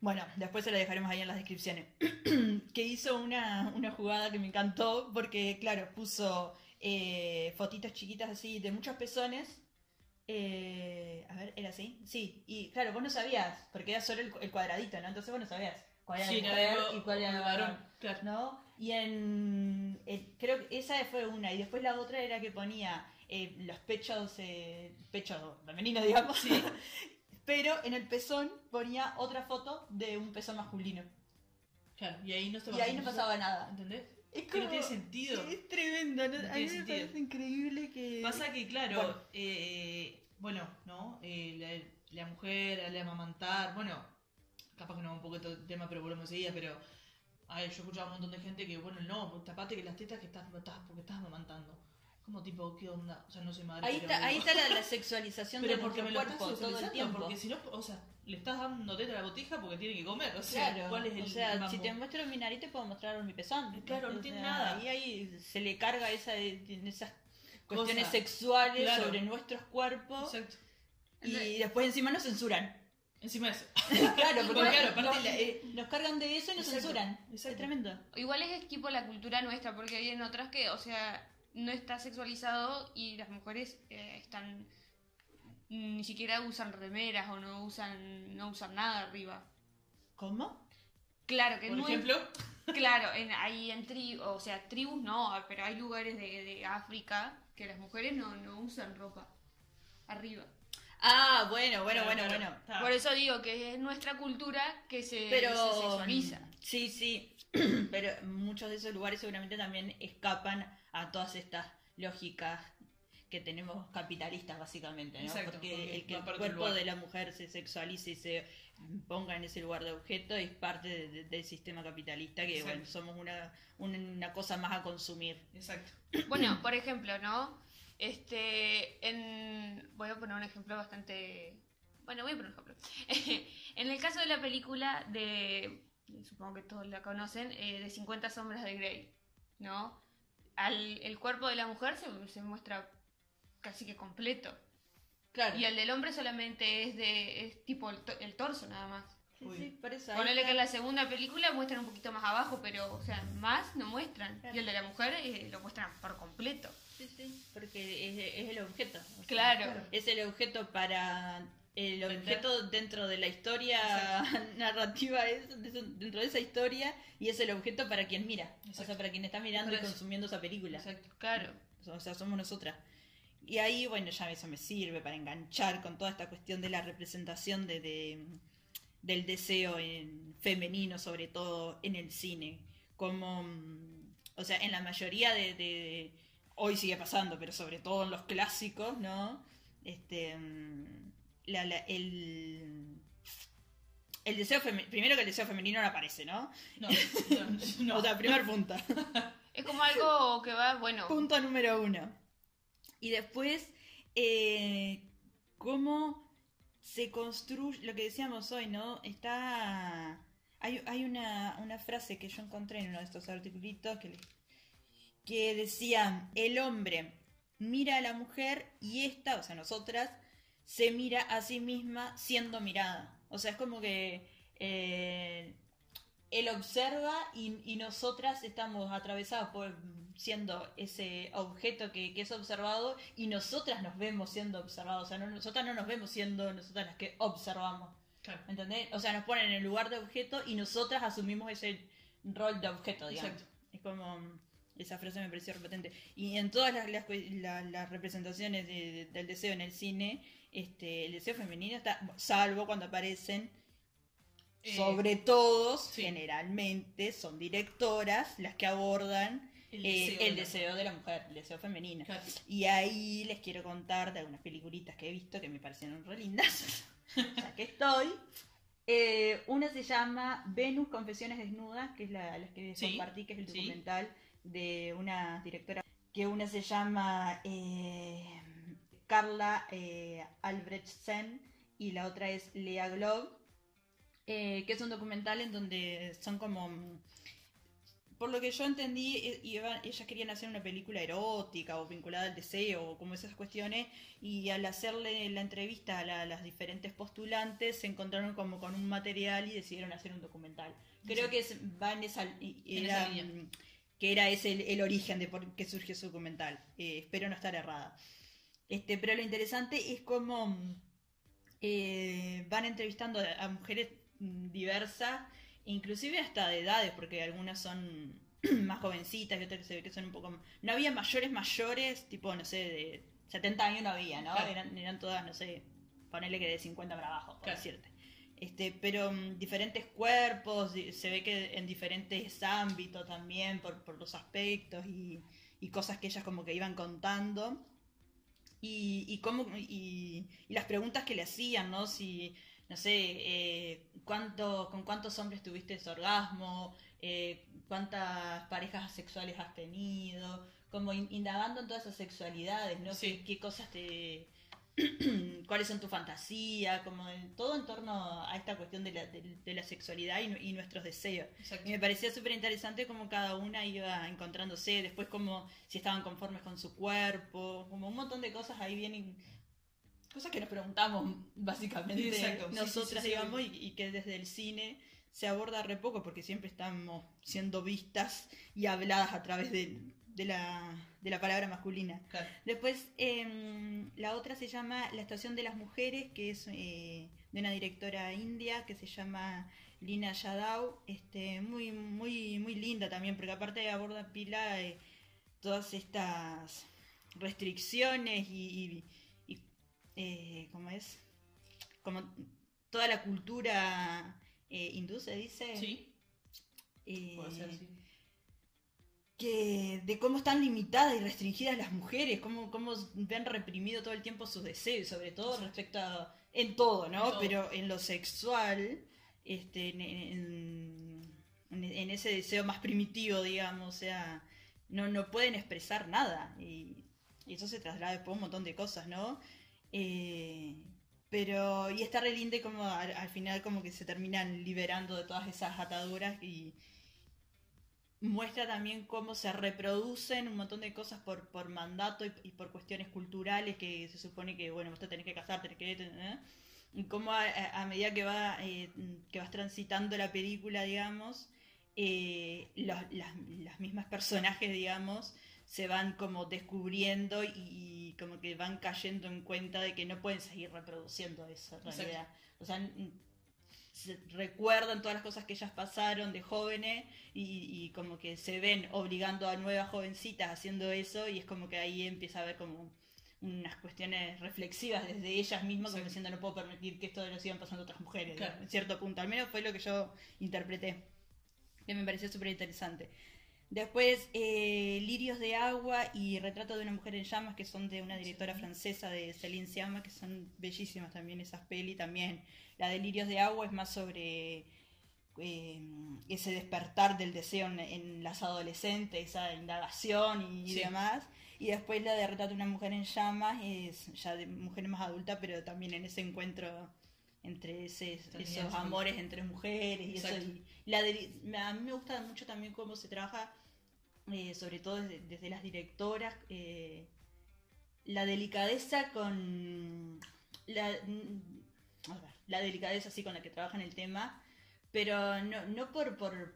Bueno, después se la dejaremos ahí en las descripciones. que hizo una, una jugada que me encantó porque, claro, puso eh, fotitos chiquitas así de muchos pezones. Eh, a ver, ¿era así? Sí, y claro, vos no sabías, porque era solo el, el cuadradito, ¿no? Entonces vos no sabías cuál era Sí, el mujer y cuál era el varón. Claro. ¿no? Y en, creo que esa fue una y después la otra era que ponía eh, los pechos eh, pechos femeninos digamos pero en el pezón ponía otra foto de un pezón masculino Claro, y ahí no se y ahí no pasaba nada ¿Entendés? es Que no tiene sentido. es tremendo ¿no? No a mí me sentido. parece increíble que Pasa que, claro, Bueno. eh, bueno, ¿no? Eh, la, la mujer, al amamantar, bueno, capaz que no un poco el tema, pero volvemos enseguida, pero a ver, yo escuchaba un montón de gente que, bueno, no, tapate que las tetas que estás, estás porque estás amamantando. Como tipo, ¿qué onda? O sea, no soy madre. ahí está, ahí está la, la sexualización Pero de porque me lo cuerpo estás todo el tiempo porque si no, o sea, le estás dando teta a la botija porque tiene que comer, o sea, Claro, ¿cuál es el o sea, si te muestro mi nariz te puedo mostrar mi pezón. Claro, no O tiene sea, nada. Y ahí se le carga esa, esas cuestiones Cosa. sexuales Claro. sobre nuestros cuerpos Exacto. y después encima nos censuran. Encima de eso. claro, porque claro, nos, aparte la- eh, nos cargan de eso y nos Exacto, censuran. exacto. Es tremendo. Igual es tipo la cultura nuestra, porque hay en otras que, o sea, no está sexualizado y las mujeres eh, están ni siquiera usan remeras o no usan no usan nada arriba. ¿Cómo? Claro que Por no ejemplo, claro, en, hay en tri, o sea, tribus no, pero hay lugares de, de África que las mujeres no, no usan ropa arriba. Ah, bueno, bueno, Claro, bueno, bueno. Por eso digo que es nuestra cultura que se, Pero se sexualiza. sí, sí. Pero muchos de esos lugares seguramente también escapan a todas estas lógicas que tenemos capitalistas básicamente, ¿no? Exacto, porque, porque el que el cuerpo de la mujer se sexualice y se ponga en ese lugar de objeto es parte de- de- del sistema capitalista que bueno, somos una, una, una cosa más a consumir. exacto. Bueno, por ejemplo, ¿no? Este, en... Voy a poner un ejemplo bastante... Bueno, voy a poner un ejemplo. en el caso de la película de... Supongo que todos la conocen, eh, de 50 sombras de Grey, ¿no? Al, el cuerpo de la mujer se, se muestra casi que completo. Claro. Y el del hombre solamente es de es tipo el, to- el torso nada más. Sí, sí, por eso Ponele que en la segunda película muestran un poquito más abajo, pero, o sea, más no muestran. Claro. Y el de la mujer eh, lo muestran por completo. Sí, sí, porque es, es el objeto. o sea, Claro. Es el objeto para. El Vender. objeto dentro de la historia narrativa, es, dentro de esa historia, y es el objeto para quien mira. O sea, para quien está mirando y consumiendo esa película. Exacto. Claro. O sea, somos nosotras. Y ahí, bueno, ya eso me sirve para enganchar con toda esta cuestión de la representación de, de- del deseo en femenino, sobre todo en el cine. Como, mm, o sea, en la mayoría de, de- hoy sigue pasando, pero sobre todo en los clásicos, ¿no? Este, mm, la- la- el, el deseo feme- primero que el deseo femenino no aparece, ¿no? No, no, no. O sea, primer punto. Es como algo que va, bueno, Punto número uno. Y después, eh, cómo se construye, lo que decíamos hoy, ¿no? Está... Hay, hay una, una frase que yo encontré en uno de estos articulitos que, que decía, el hombre mira a la mujer y esta, o sea, nosotras, se mira a sí misma siendo mirada. O sea, es como que eh, él observa y, y nosotras estamos atravesadas por siendo ese objeto que, que es observado y nosotras nos vemos siendo observados. O sea, no, nosotras no nos vemos siendo nosotras las que observamos. Claro. ¿Me ¿Entendés? O sea, nos ponen en el lugar de objeto y nosotras asumimos ese rol de objeto, digamos. Exacto. Es como. Esa frase me pareció repetente. Y en todas las, las, representaciones de- de- del deseo en el cine, este, el deseo femenino está, salvo cuando aparecen, Eh, sobre todo, sí. generalmente son directoras las que abordan El eh, deseo de la deseo de la mujer, el deseo femenino. Claro. Y ahí les quiero contar de algunas peliculitas que he visto que me parecieron re lindas. ya que estoy. Eh, una se llama Venus Confesiones Desnudas, que es la, la que Sí, compartí, que es el sí. documental de una directora. Que una se llama eh, Carla eh, Albrechtsen y la otra es Lea Globe. eh, que es un documental en donde son como mm, por lo que yo entendí, e- ellas querían hacer una película erótica o vinculada al deseo o como esas cuestiones y al hacerle la entrevista a, la- las diferentes postulantes se encontraron como con un material y decidieron hacer un documental. Creo Sí. que es- va en esa, y- En era, esa mm, que era ese el, el origen de por qué surgió su documental. Eh, espero no estar errada. Este, pero lo interesante es cómo eh, van entrevistando a, mujeres diversas, inclusive hasta de edades, porque algunas son más jovencitas y otras que se ve que son un poco... No había mayores mayores, tipo, no sé, de 70 años no había, ¿no? Claro. Eran, eran todas, no sé, ponele que de 50 para abajo, por Claro. decirte. Este, pero mm, diferentes cuerpos, se ve que en diferentes ámbitos también, por, por los aspectos y, y cosas que ellas como que iban contando. Y, y cómo, y, y las preguntas que le hacían, ¿no? Si, no sé, eh, cuánto, con cuántos hombres tuviste ese orgasmo, eh, cuántas parejas sexuales has tenido, como in- indagando en todas esas sexualidades, ¿no? Sí. ¿Qué, qué cosas te... cuáles son tu fantasía, como todo en torno a esta cuestión de la, de- de la sexualidad y, nu- y nuestros deseos. Exacto. Y me parecía súper interesante cómo cada una iba encontrándose, después como si estaban conformes con su cuerpo, como un montón de cosas ahí vienen, cosas que nos preguntamos básicamente Exacto, sí, sí, nosotras, sí, sí, digamos, y, y que desde el cine se aborda re poco porque siempre estamos siendo vistas y habladas a través de, de la, de la palabra masculina. Claro. Después, em, la otra se llama La Estación de las Mujeres, que es eh, de una directora india que se llama Lina Yadav. Este, muy, muy, muy linda también, porque aparte aborda pila eh, todas estas restricciones y, y, y, eh, ¿cómo es? Como toda la cultura hindú, se dice. Sí, puede ser, sí. Que de cómo están limitadas y restringidas las mujeres, cómo, cómo ven reprimido todo el tiempo sus deseos, sobre todo respecto a, en todo, ¿no? En todo. Pero en lo sexual, este, en, en- en- en ese deseo más primitivo, digamos, o sea, no, no pueden expresar nada. Y, y eso se traslada después a un montón de cosas, ¿no? Eh, pero, y está re lindo como al, al final como que se terminan liberando de todas esas ataduras y, muestra también cómo se reproducen un montón de cosas por, por mandato y, y por cuestiones culturales que se supone que, bueno, vos te tenés que casar, tenés que... ¿eh? Y cómo a, medida que, va, eh, que vas transitando la película, digamos, eh, los- las, las mismas personajes, digamos, se van como descubriendo y, y como que van cayendo en cuenta de que no pueden seguir reproduciendo Exacto. realidad. O sea, recuerdan todas las cosas que ellas pasaron de jóvenes y, y como que se ven obligando a nuevas jovencitas haciendo eso y es como que ahí empieza a haber como unas cuestiones reflexivas desde ellas mismas como Exacto. diciendo no puedo permitir que esto lo sigan pasando otras mujeres Claro. en cierto punto al menos fue lo que yo interpreté que me pareció súper interesante después eh, Lirios de agua y Retrato de una mujer en llamas que son de una directora francesa de Céline Sciamma que son bellísimas también esas peli también la de Lirios de agua es más sobre eh, ese despertar del deseo en, en las adolescentes, esa indagación y Sí. demás. Y después la de Retrato de una mujer en llamas es ya de mujer más adulta, pero también en ese encuentro entre ese- esos sí. amores entre mujeres y eso. Y la de- a mí me gusta mucho también cómo se trabaja, eh, sobre todo desde, desde las directoras, eh, la delicadeza con la, mm, a ver, la delicadeza así con la que trabajan el tema, pero no, no por, por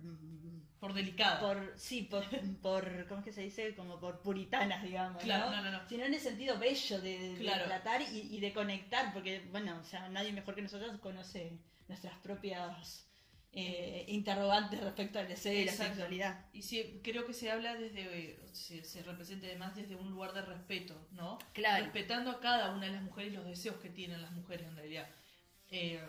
Por delicada. por sí por, por cómo es que se dice como por puritanas digamos Claro, ¿no? no, no, no. sino en el sentido bello de, de- tratar y, y de conectar porque bueno o sea nadie mejor que nosotros conoce nuestras propias eh, interrogantes respecto al deseo y la sexualidad. Y sí, creo que se habla desde, se, se representa además desde un lugar de respeto, ¿no? Claro. Respetando a cada una de las mujeres y los deseos que tienen las mujeres en realidad. Eh,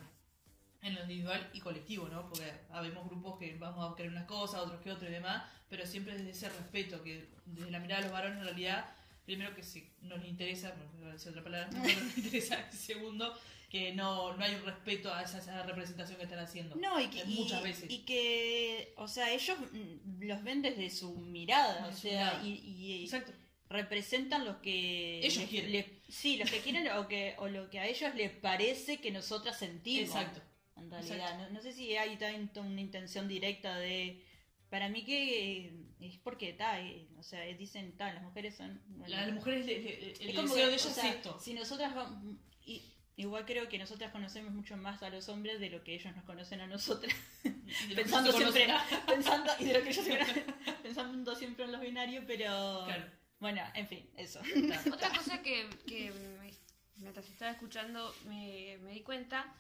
en lo individual y colectivo, ¿no? Porque habemos grupos que vamos a querer unas cosas, otros que otros y demás, pero siempre desde ese respeto, que desde la mirada de los varones en realidad, primero que si nos interesa, no voy a decir otra palabra, no nos interesa, y segundo, que no, no hay un respeto a esa, esa representación que están haciendo. No, y que, y- Muchas veces. y que, o sea, ellos mm, los ven desde su mirada, De o sea, mirada. y, y Exacto. representan los que Ellos les- quieren. les- sí, los que quieren o que o lo que a ellos les parece que nosotras sentimos. Exacto. En realidad, no, no sé si hay tanto una intención directa de para mí que eh, es porque está, o sea, dicen tal, las mujeres son bueno, las mujeres le- le- el es como deseo que, de ellas o sea, es esto. Si nosotras vamos- y, igual creo que nosotras conocemos mucho más a los hombres de lo que ellos nos conocen a nosotras. Pensando siempre, pensando y de lo que ellos siempre, pensando siempre en los binarios, pero Claro. bueno, en fin, eso. Otra cosa que, que me- mientras estaba escuchando me, me di cuenta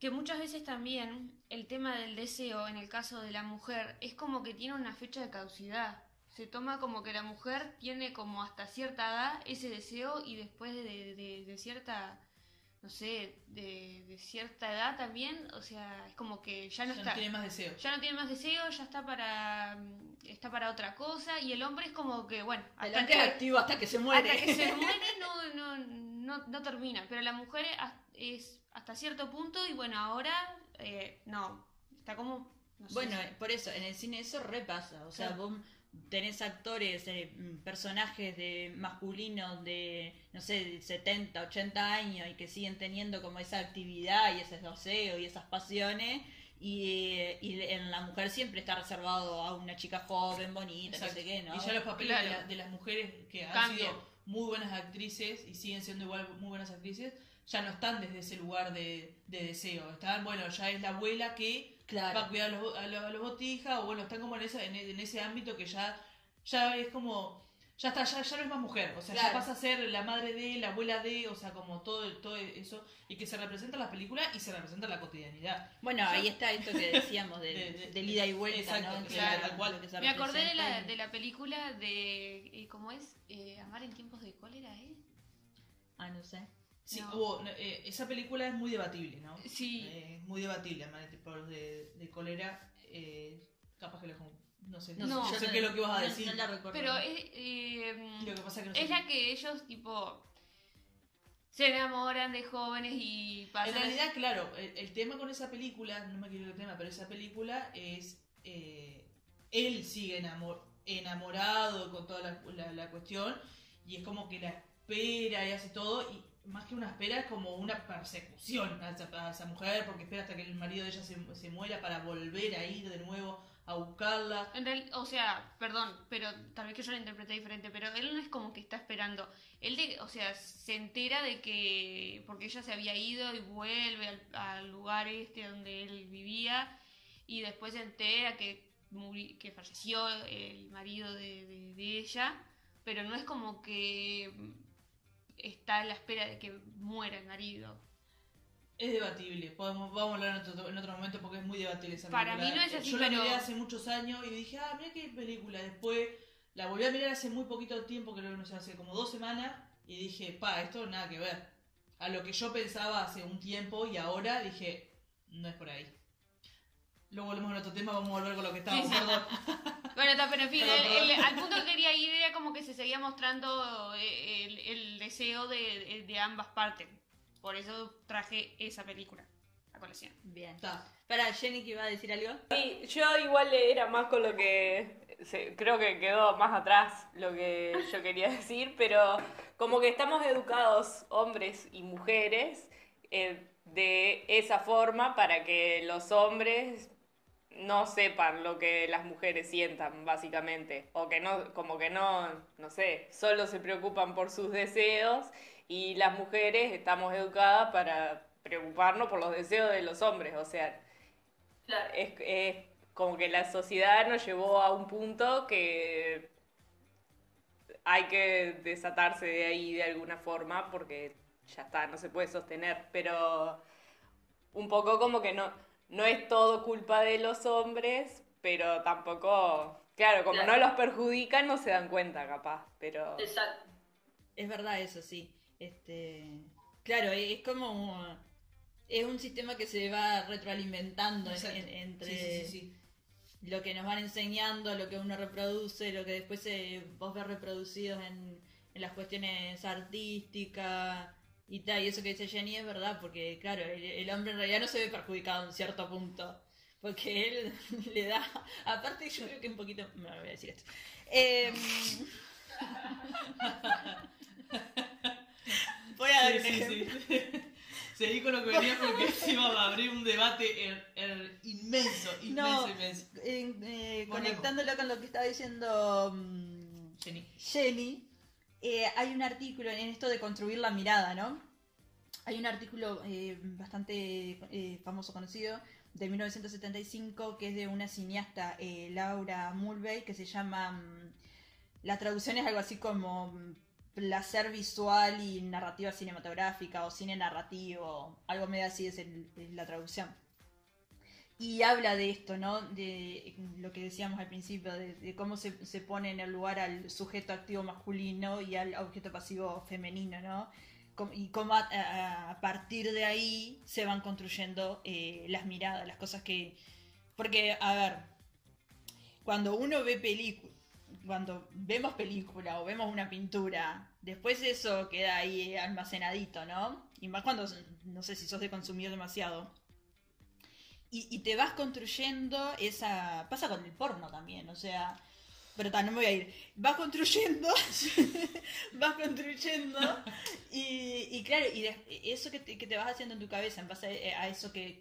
que muchas veces también el tema del deseo, en el caso de la mujer, es como que tiene una fecha de caducidad. Se toma como que la mujer tiene como hasta cierta edad ese deseo y después de, de- de cierta, no sé, de, de cierta edad también, o sea, es como que ya no Ya está no tiene más deseo. ya no tiene más deseo, ya está para mm, está para otra cosa y el hombre es como que bueno, hasta que, activo hasta que se muere. hasta que se muere no, no, no, no termina, pero la mujer es hasta cierto punto y bueno, ahora eh, no, está como no sé, Bueno, por eso, en el cine eso repasa. O sea, vos tenés actores, eh, mm, personajes de masculinos de, no sé, de 70, 80 años y que siguen teniendo como esa actividad y ese deseo y esas pasiones. Y, eh, y en la mujer siempre está reservado a una chica joven, bonita, Exacto. no sé qué, ¿no? Y ya los papeles de, la- de las mujeres que han sido muy buenas actrices y siguen siendo igual muy buenas actrices, ya no están desde ese lugar de, de deseo. Están, bueno, ya es la abuela que Claro. va a cuidar a los, a los, a los botijas, o bueno, están como en ese, en, en ese ámbito que ya, ya es como, ya está, ya, ya no es más mujer, o sea, ya pasa a ser la madre de, la abuela de, o sea, como todo, todo eso, y que se representa en las películas y se representa en la cotidianidad. Bueno, ahí está esto que decíamos de, De- de- del ida y vuelta, exacto, ¿no? Entre claro, lo tal cual. que se me acordé de la, de la película de eh, ¿cómo es? Eh, Amar en tiempos de cólera, ¿eh? Ah, no sé. Sí, No. hubo- eh, esa película es muy debatible, ¿no? Sí. Eh, es muy debatible, además, de tipos de, de cólera, eh, capaz que lo, no sé, No, no, No. sé yo qué es lo que vas a no- decir. no la recuerdo. Pero es, eh, Lo que pasa es que no sé es la que ellos tipo se enamoran de jóvenes y pasan En realidad, claro, el, el tema con esa película, no me quiero ir el tema, pero esa película es. eh, él sigue enamor- enamorado con toda la, la- la cuestión y es como que la espera y hace todo. Y más que una espera, es como una persecución a esa, mujer porque espera hasta que el marido de ella se, se muera para volver a ir de nuevo a buscarla. En real- o sea, perdón, pero tal vez que yo lo interpreté diferente, pero él no es como que está esperando. Él, de, o sea, se entera de que, porque ella se había ido y vuelve al, lugar este donde él vivía, y después se entera que, muri- que falleció el marido de ella, pero no es como que está a la espera de que muera el marido. Es debatible, podemos, vamos a hablar en otro, en otro momento porque es muy debatible esa Para película. mí no es así, Yo la pero- miré hace muchos años y dije, ah, mira qué película. Después la volví a mirar hace muy poquito tiempo, creo que no sé, hace como dos semanas, y dije, pa, esto nada que ver. A lo que yo pensaba hace un tiempo y ahora dije, no es por ahí. Luego volvemos a otro tema, vamos a volver con lo que estábamos. Bueno, está, pero en fin, el- el- al punto que quería ir era como que se seguía mostrando eh, el, el deseo de, ambas partes. Por eso traje esa película a colección. Bien. Está. Para Jenny que iba a decir algo. Sí, yo igual era más con lo que creo que quedó más atrás lo que yo quería decir, pero como que estamos educados, hombres y mujeres, eh, de esa forma para que los hombres no sepan lo que las mujeres sientan, básicamente, o que no, como que no, no sé, solo se preocupan por sus deseos y las mujeres estamos educadas para preocuparnos por los deseos de los hombres, o sea, es, es como que la sociedad nos llevó a un punto que hay que desatarse de ahí de alguna forma porque ya está, no se puede sostener, pero un poco como que no, no es todo culpa de los hombres, pero tampoco, claro, como Claro. no los perjudican, no se dan cuenta capaz, pero... Exacto. Es verdad eso, sí. Este, claro, es como es un sistema que se va retroalimentando en- Exacto. en- entre Sí, sí, sí, sí. lo que nos van enseñando, lo que uno reproduce, lo que después eh, vos ves reproducidos en, en las cuestiones artísticas y tal. Y eso que dice Jenny es verdad, porque claro, el, el hombre en realidad no se ve perjudicado en cierto punto. Porque él le da. Aparte, yo creo que un poquito. No, voy a decir esto. Em, voy a dar un Sí, sí, ejemplo. sí. Seguí con lo que venía porque encima va a abrir un debate er- er- inmenso, inmenso, No. inmenso. Eh, eh, conectándolo con lo que estaba diciendo mm, Jenny. Jenny, eh, hay un artículo en esto de construir la mirada, ¿no? Hay un artículo eh, bastante eh, famoso, conocido, de 1975, que es de una cineasta, Laura Mulvey, que se llama... mm, la traducción es algo así como mm, placer visual y narrativa cinematográfica o cine narrativo, algo medio así es la traducción. Y habla de esto, ¿no? De lo que decíamos al principio, de, cómo se, se pone en el lugar al sujeto activo masculino y al objeto pasivo femenino, ¿no? Y cómo a, partir de ahí se van construyendo eh, las miradas, las cosas que... Porque, a ver, cuando uno ve película, cuando vemos película o vemos una pintura, después eso queda ahí almacenadito, ¿no? Y más cuando, no sé si sos de consumir demasiado. Y, y te vas construyendo esa... Pasa con el porno también, o sea... Pero ta, no me voy a ir. Vas construyendo, vas construyendo y, y claro, y eso que te, que te vas haciendo en tu cabeza en base a, eso que-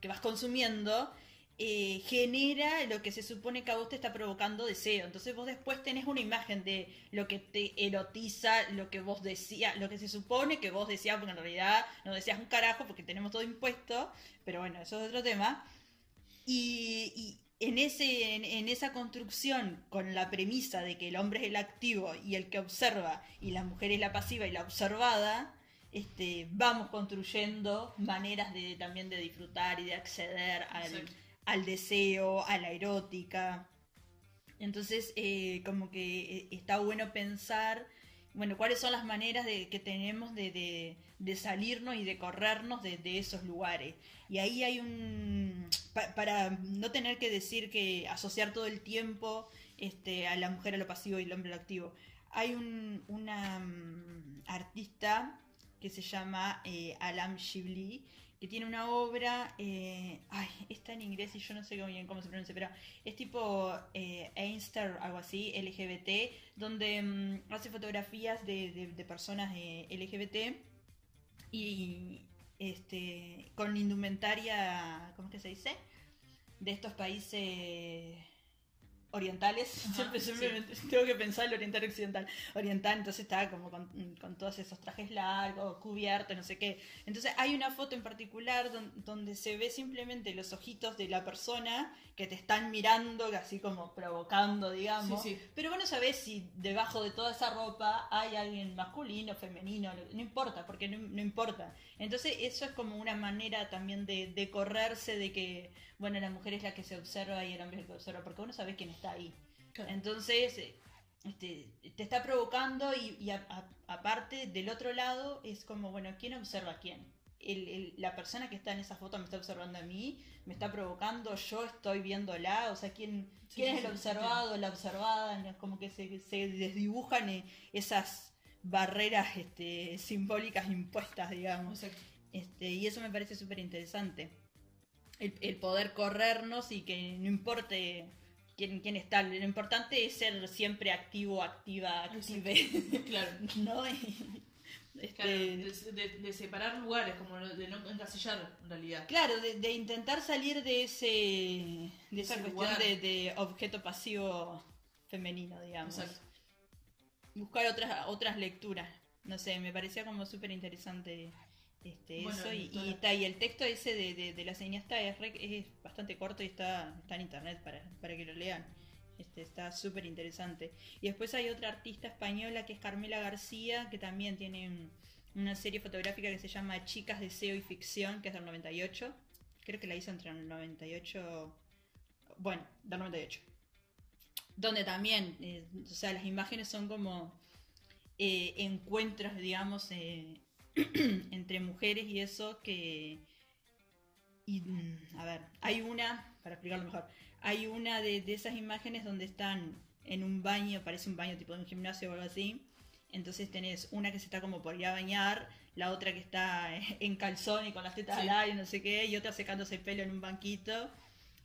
que vas consumiendo, eh, genera lo que se supone que a vos te está provocando deseo. Entonces vos después tenés una imagen de lo que te erotiza, lo que vos decías, lo que se supone que vos decías, porque en realidad no decías un carajo porque tenemos todo impuesto, pero bueno, eso es otro tema. Y, en, ese, en, esa construcción, con la premisa de que el hombre es el activo y el que observa, y la mujer es la pasiva y la observada, este, vamos construyendo maneras de también de disfrutar y de acceder al. Al deseo, a la erótica. Entonces, eh, como que eh, está bueno pensar, bueno, cuáles son las maneras de, que tenemos de, de- salirnos y de corrernos de, esos lugares. Y ahí hay un... pa- para no tener que decir que asociar todo el tiempo este, a la mujer a lo pasivo y el hombre a lo activo. Hay un, una mm, artista que se llama eh, Alam Shibli, que tiene una obra, eh, ay, está en inglés y yo no sé bien cómo se pronuncia, pero es tipo eh, Einstein, algo así, LGBT, donde mm, hace fotografías de, de- de personas LGBT y este con indumentaria, ¿cómo es que se dice? De estos países orientales. Ajá, siempre, siempre me- tengo que pensar el oriental occidental. Oriental, entonces está como con, con todos esos trajes largos, cubiertos, no sé qué. Entonces hay una foto en particular don- donde se ve simplemente los ojitos de la persona que te están mirando, así como provocando, digamos. Sí, sí. Pero vos no sabés si debajo de toda esa ropa hay alguien masculino, femenino, no importa, porque no, no importa. Entonces eso es como una manera también de, de correrse de que, bueno, la mujer es la que se observa y el hombre es el que observa, porque vos no sabés quién está ahí. Claro. Entonces, eh, este, te está provocando y, y a- a- aparte del otro lado es como, bueno, ¿quién observa a quién? El- el- la persona que está en esa foto me está observando a mí, me está provocando, yo estoy viéndola, o sea, ¿quién, Sí, quién sí, es el sí, observado, la observada? Como que se, se desdibujan eh, esas barreras este, simbólicas impuestas, digamos. Exacto. Este, y eso me parece súper interesante. El, el poder corrernos y que no importe quién, quién está. Lo importante es ser siempre activo, activa, active. Claro. ¿No? Este, Claro, de, de- de separar lugares, como de no encasillar en realidad. Claro, de, de intentar salir de ese de esa Ese cuestión de objeto pasivo femenino, digamos. Exacto. Buscar otras otras lecturas. No sé, me parecía como súper interesante este, Bueno, eso. Y, el texto ese de, de, de la cineasta es, re- es bastante corto y está, está en internet para, para que lo lean. Este, está súper interesante. Y después hay otra artista española que es Carmela García, que también tiene un- una serie fotográfica que se llama Chicas, Deseo y Ficción, que es del 98. creo que la hizo entre el 98, bueno, del 98. Donde también, eh, o sea, las imágenes son como eh, encuentros, digamos, eh, entre mujeres y eso que... Y, mm, a ver, hay una, para explicarlo mejor, hay una de, de esas imágenes donde están en un baño, parece un baño tipo de un gimnasio o algo así. Entonces tenés una que se está como por ir a bañar, la otra que está en calzón y con las tetas Sí. al aire, no sé qué, y otra secándose el pelo en un banquito.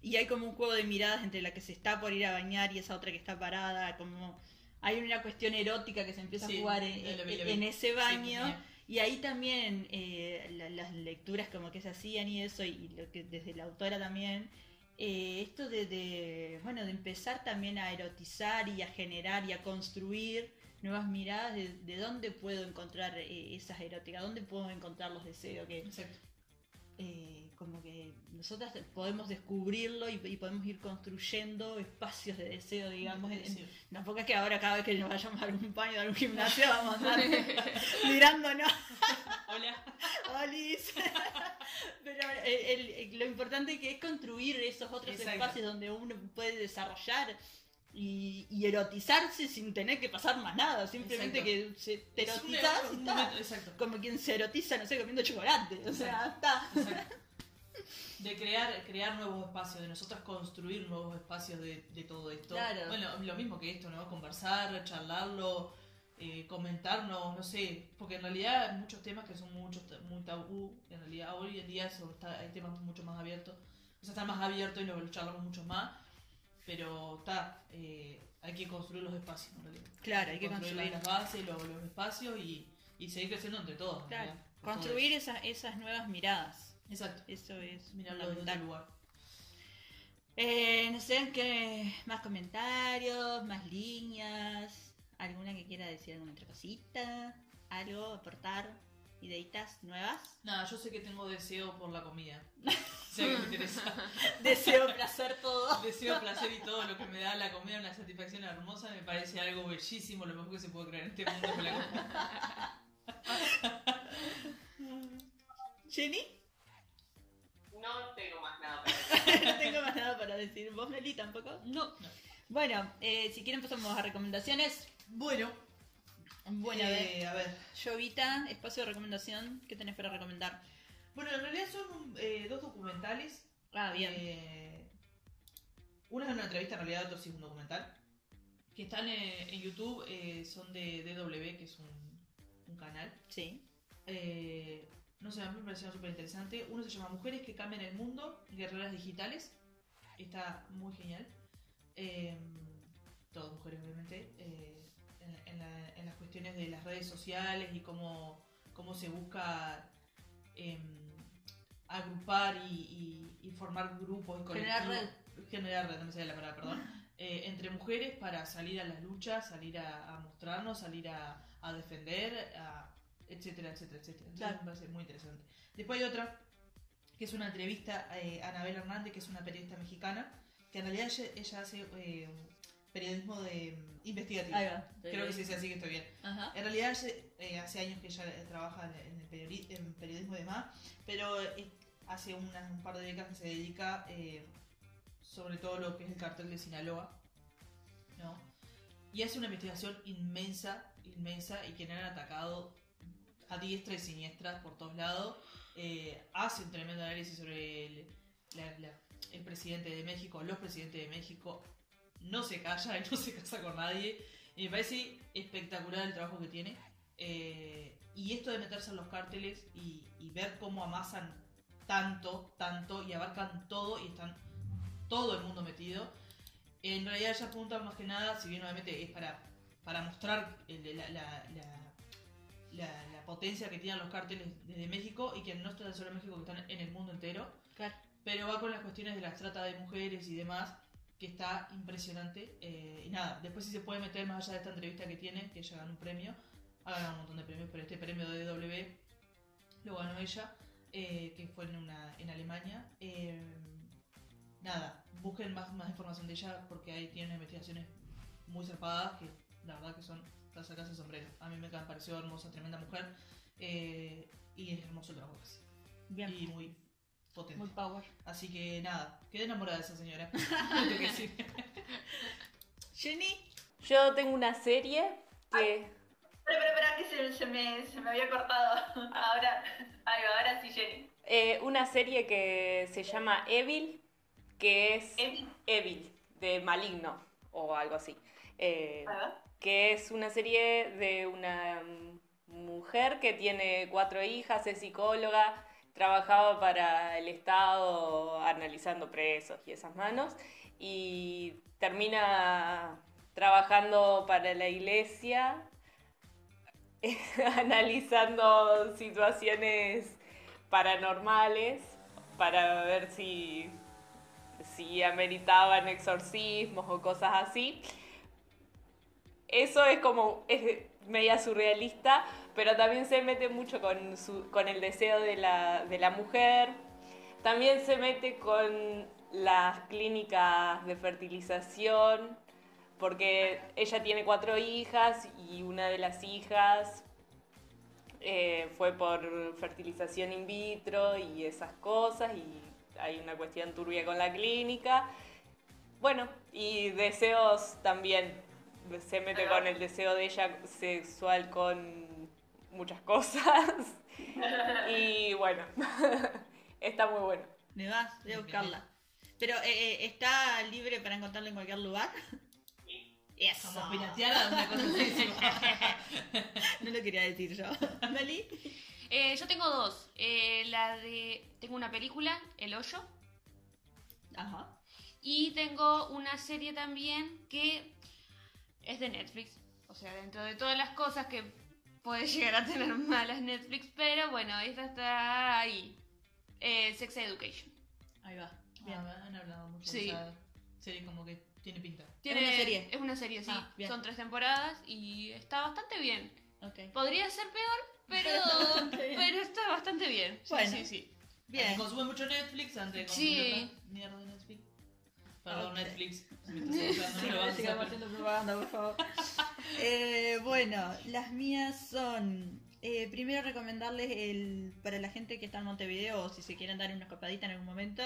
Y hay como un juego de miradas entre la que se está por ir a bañar y esa otra que está parada, como hay una cuestión erótica que se empieza Sí, a jugar en, en- ese Sí, baño. tenía. Y ahí también eh, la- las lecturas como que se hacían y eso, y lo que desde la autora también, eh, esto de, de, bueno, de empezar también a erotizar y a generar y a construir nuevas miradas de, de dónde puedo encontrar eh, esas eróticas, dónde puedo encontrar los deseos, que. Eh, como que nosotras podemos descubrirlo y, y podemos ir construyendo espacios de deseo, digamos. en- Sí. tampoco es que ahora cada vez que nos vayamos a algún baño, a algún gimnasio, vamos a andar mirándonos. Hola. Olis. Pero el- el- lo importante que es construir esos otros Exacto. espacios donde uno puede desarrollar y, y erotizarse sin tener que pasar más nada, simplemente Exacto. que se, te erotizas y está. Como quien se erotiza, no sé, comiendo chocolate. O sea, está. Exacto. De crear, crear nuevos espacios, de nosotras construir nuevos espacios de, de todo esto. Claro. Bueno, lo mismo que esto, ¿no? Conversar, charlarlo, eh, comentarnos, no sé, porque en realidad hay muchos temas que son muchos, muy tabú, en realidad hoy en día está, hay temas mucho más abiertos, o sea, están más abiertos y lo charlamos mucho más, pero está, eh, hay que construir los espacios, realidad. Claro, hay que construir construir. las bases, los, los espacios y, y seguir creciendo entre todos. Claro, construir esas, esas nuevas miradas. Exacto. Eso es Mirarlo desde otro lugar. Eh, no sé, ¿qué más comentarios, más líneas? ¿Alguna que quiera decir alguna otra cosita? ¿Algo? ¿Aportar? ¿Ideitas nuevas? Nada, yo sé que tengo deseo por la comida. Sé que me interesa. Deseo, placer, todo. Deseo, placer y todo lo que me da la comida, una satisfacción hermosa, me parece algo bellísimo, lo mejor que se puede creer en este mundo con la comida. ¿Jenny? No tengo más nada para decir. no tengo más nada para decir. ¿Vos, Meli, tampoco? No. Bueno, eh, si quieren pasamos a recomendaciones. Bueno, Bueno, a ver. eh, a ver. Jovita, espacio de recomendación. ¿Qué tenés para recomendar? Bueno, en realidad son eh, dos documentales. Ah, bien. Eh, una es una entrevista, en realidad otro sí es un documental. Que están eh, en YouTube, eh, son de DW, que es un, un canal. Sí. Eh, no sé, a mí me pareció súper interesante. Uno se llama Mujeres que cambian el mundo, guerreras digitales. Está muy genial. Todas mujeres, obviamente. Eh, en, la- en las cuestiones de las redes sociales y cómo, cómo se busca em, agrupar y, y- y formar grupos y Generar colectivos. Generar red, no me sale la palabra, perdón. eh, entre mujeres para salir a las luchas, salir a, a mostrarnos, salir a, a defender, a- etcétera, etcétera, etcétera. Entonces Claro. me parece muy interesante. Después hay otra, que es una entrevista eh, a Anabel Hernández, que es una periodista mexicana, que en realidad ella, ella hace eh, periodismo de mm, investigativo. Ahí va. Creo que sí, sí, así que estoy bien. Ajá. En realidad hace, eh, hace años que ella eh, trabaja en, el periodi- en periodismo y demás, pero eh, hace unas- un par de décadas que se dedica eh, sobre todo lo que es el cartel de Sinaloa, ¿no? Y hace una investigación inmensa, inmensa, y quien han atacado a diestra y siniestra por todos lados. Eh, hace un tremendo análisis sobre el, la- la- el presidente de México, los presidentes de México. No se calla, él no se casa con nadie. Y me parece espectacular el trabajo que tiene. Eh, y esto de meterse en los cárteles y, y ver cómo amasan tanto, tanto y abarcan todo y están todo el mundo metido. En realidad ella apunta más que nada, si bien obviamente es para, para mostrar el la, la, la, la- la potencia que tienen los cárteles desde México y que no están solo en México, que están en el mundo entero. Claro. Pero va con las cuestiones de la trata de mujeres y demás, que está impresionante. Eh, y nada, después si se puede meter más allá de esta entrevista que tiene, que ella ganó un premio, ha ganado un montón de premios, pero este premio de DW lo ganó ella, eh, que fue en, una, en Alemania. Eh, nada, busquen más, más información de ella porque ahí tiene unas investigaciones muy zarpadas que la verdad que son para sacarse el sombrero. A mí me pareció hermosa, tremenda mujer y es hermoso el trabajo que hace. Bien. Y muy potente. Muy power. Así que nada, quedé enamorada de esa señora. Tengo que decir. Jenny. Yo tengo una serie que... Espera, espera, espera, que se, se me, se me había cortado. Ahora, ahí va, ahora sí, Jenny. eh, una serie que se llama Evil, que es Evil. Evil, de maligno o algo así. Eh, que es una serie de una mm, mujer que tiene cuatro hijas, es psicóloga, trabajaba para el Estado analizando presos y esas manos, y termina trabajando para la iglesia, analizando situaciones paranormales para ver si, si ameritaban exorcismos o cosas así. Eso es como, es media surrealista, pero también se mete mucho con, su- con el deseo de la, de la mujer, también se mete con las clínicas de fertilización, porque ella tiene cuatro hijas y una de las hijas eh, fue por fertilización in vitro y esas cosas, y hay una cuestión turbia con la clínica. Bueno, y deseos también. Se mete con el deseo de ella sexual con muchas cosas. Y bueno, está muy bueno. Me vas, voy a buscarla. Pero, eh, eh, ¿está libre para encontrarla en cualquier lugar? Eso. Como pirateada, una cosa así. No lo quería decir yo. ¿Meli? Eh, yo tengo dos. Eh, la de. Tengo una película, El Hoyo. Ajá. Y tengo una serie también que es de Netflix. O sea, dentro de todas las cosas que puede llegar a tener malas Netflix, pero bueno, esta está ahí. Eh, Sex Education. Ahí va. Bien, han hablado mucho Sí. de esa serie como que tiene pinta. Tiene, una serie? Es una serie, sí. Ah. Son tres temporadas y está bastante bien. Podría ser peor, pero, Está pero está bastante bien. Sí, Bueno. sí, sí. Bien. Consume mucho Netflix antes de Sí. consumir otra mierda de Netflix. Perdón. Netflix. Haciendo propaganda, por favor. Eh, bueno, las mías son. eh, primero recomendarles el para la gente que está en Montevideo o si se quieren dar una escapadita en algún momento,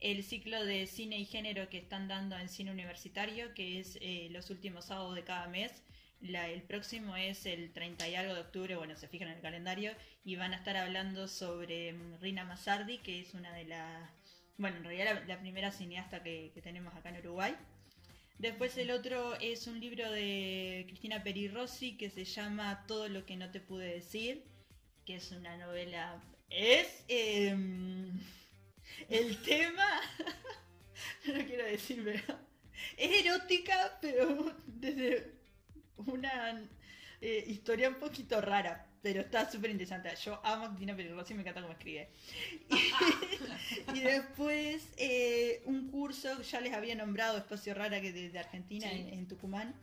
el ciclo de cine y género que están dando en cine universitario, que es eh, los últimos sábados de cada mes. La- el próximo es el 30 y algo de octubre, bueno, se fijan en el calendario, y van a estar hablando sobre mm, Rina Mazzardi, que es una de las, bueno, en realidad la, primera cineasta que, tenemos acá en Uruguay. Después el otro es un libro de Cristina Perirossi que se llama Todo lo que no te pude decir, que es una novela... Es... em, el tema... no quiero decir, pero... Es erótica, pero desde una eh, historia un poquito rara, pero está súper interesante. Yo amo a Cristina Perirossi, me encanta cómo escribe. Y, y después eh, un curso, ya les había nombrado Espacio Rara que de, de Argentina, Sí. en, en Tucumán.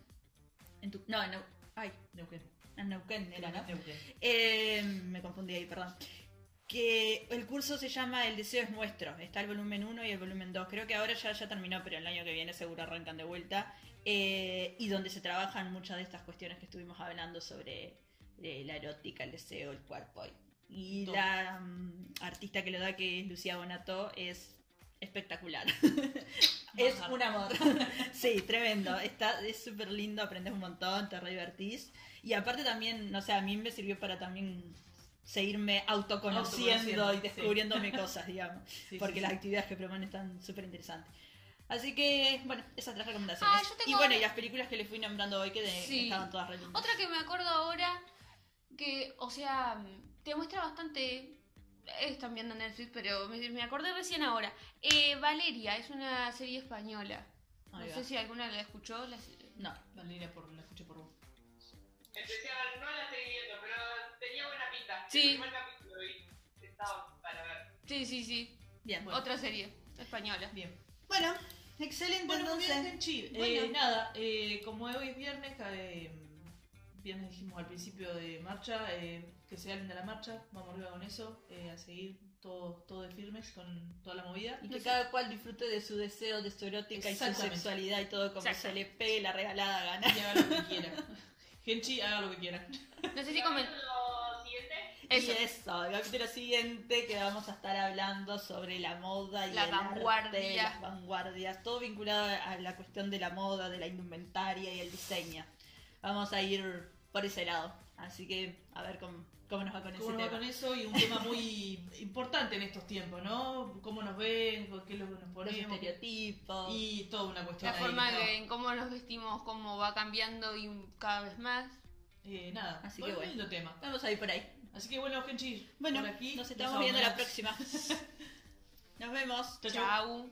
En Tu- no, no, ay, Neuquén. en Neuquén era, ¿no? Neuquén. Eh, me confundí ahí, perdón. Que el curso se llama El deseo es nuestro. Está el volumen 1 y el volumen 2. Creo que ahora ya, ya terminó, pero el año que viene seguro arrancan de vuelta. Eh, y donde se trabajan muchas de estas cuestiones que estuvimos hablando sobre eh, la erótica, el deseo, el cuerpo. Y Todo. la mm, artista que lo da, que es Lucía Bonato, es espectacular. es un amor. sí, tremendo. Está, es súper lindo, aprendes un montón, te re divertís. Y aparte también, no sé, a mí me sirvió para también seguirme autoconociendo Autoconociendo, y descubriéndome cosas, digamos. Sí, porque sí, las sí. actividades que proponen están súper interesantes. Así que, bueno, esas tres recomendaciones. Ah, y bueno, y las películas que les fui nombrando hoy que de- Sí. estaban todas re lindas. Otra que me acuerdo ahora, que, o sea, te muestra bastante. Están viendo Netflix, pero me, me acordé recién ahora. Eh, Valeria es una serie española. No sé si alguna la escuchó. la- No. Valeria, por, la escuché por vos. Especial, no la estoy viendo, pero tenía buena pinta. Sí. El primer capítulo vi. Estaba para ver. Sí, sí, sí. Bien. Bueno. Otra serie española. Bien. Bueno, excelente Bueno, bien, entonces. Bueno. Eh, nada, eh, como hoy es viernes, eh, viernes dijimos al principio de marcha, eh, que se de la marcha, vamos arriba con eso, eh, a seguir todo, todo de firmes con toda la movida. Y que cada cual disfrute de su deseo, de su erótica y su sexualidad y todo como se le pegue la regalada gana. Y haga lo que quiera. Genchi, haga lo que quiera. No sé si comen. Lo siguiente, Eso. Y eso, el capítulo siguiente que vamos a estar hablando sobre la moda y La el vanguardia. arte, las vanguardias, todo vinculado a la cuestión de la moda, de la indumentaria y el diseño. Vamos a ir por ese lado, así que a ver cómo, cómo nos va con ese ¿Cómo nos va tema. con eso? Y un tema muy importante en estos tiempos, ¿no? ¿Cómo nos ven? ¿Qué es lo que nos Los ponemos? estereotipos. Y toda una cuestión La ahí, forma ¿no? de en cómo nos vestimos, cómo va cambiando y cada vez más. Eh, nada, Así que bueno. lindo tema. Vamos a ir por ahí. Así que bueno, Genchi, Bueno, por aquí nos estamos viendo la próxima. Nos vemos. Chau.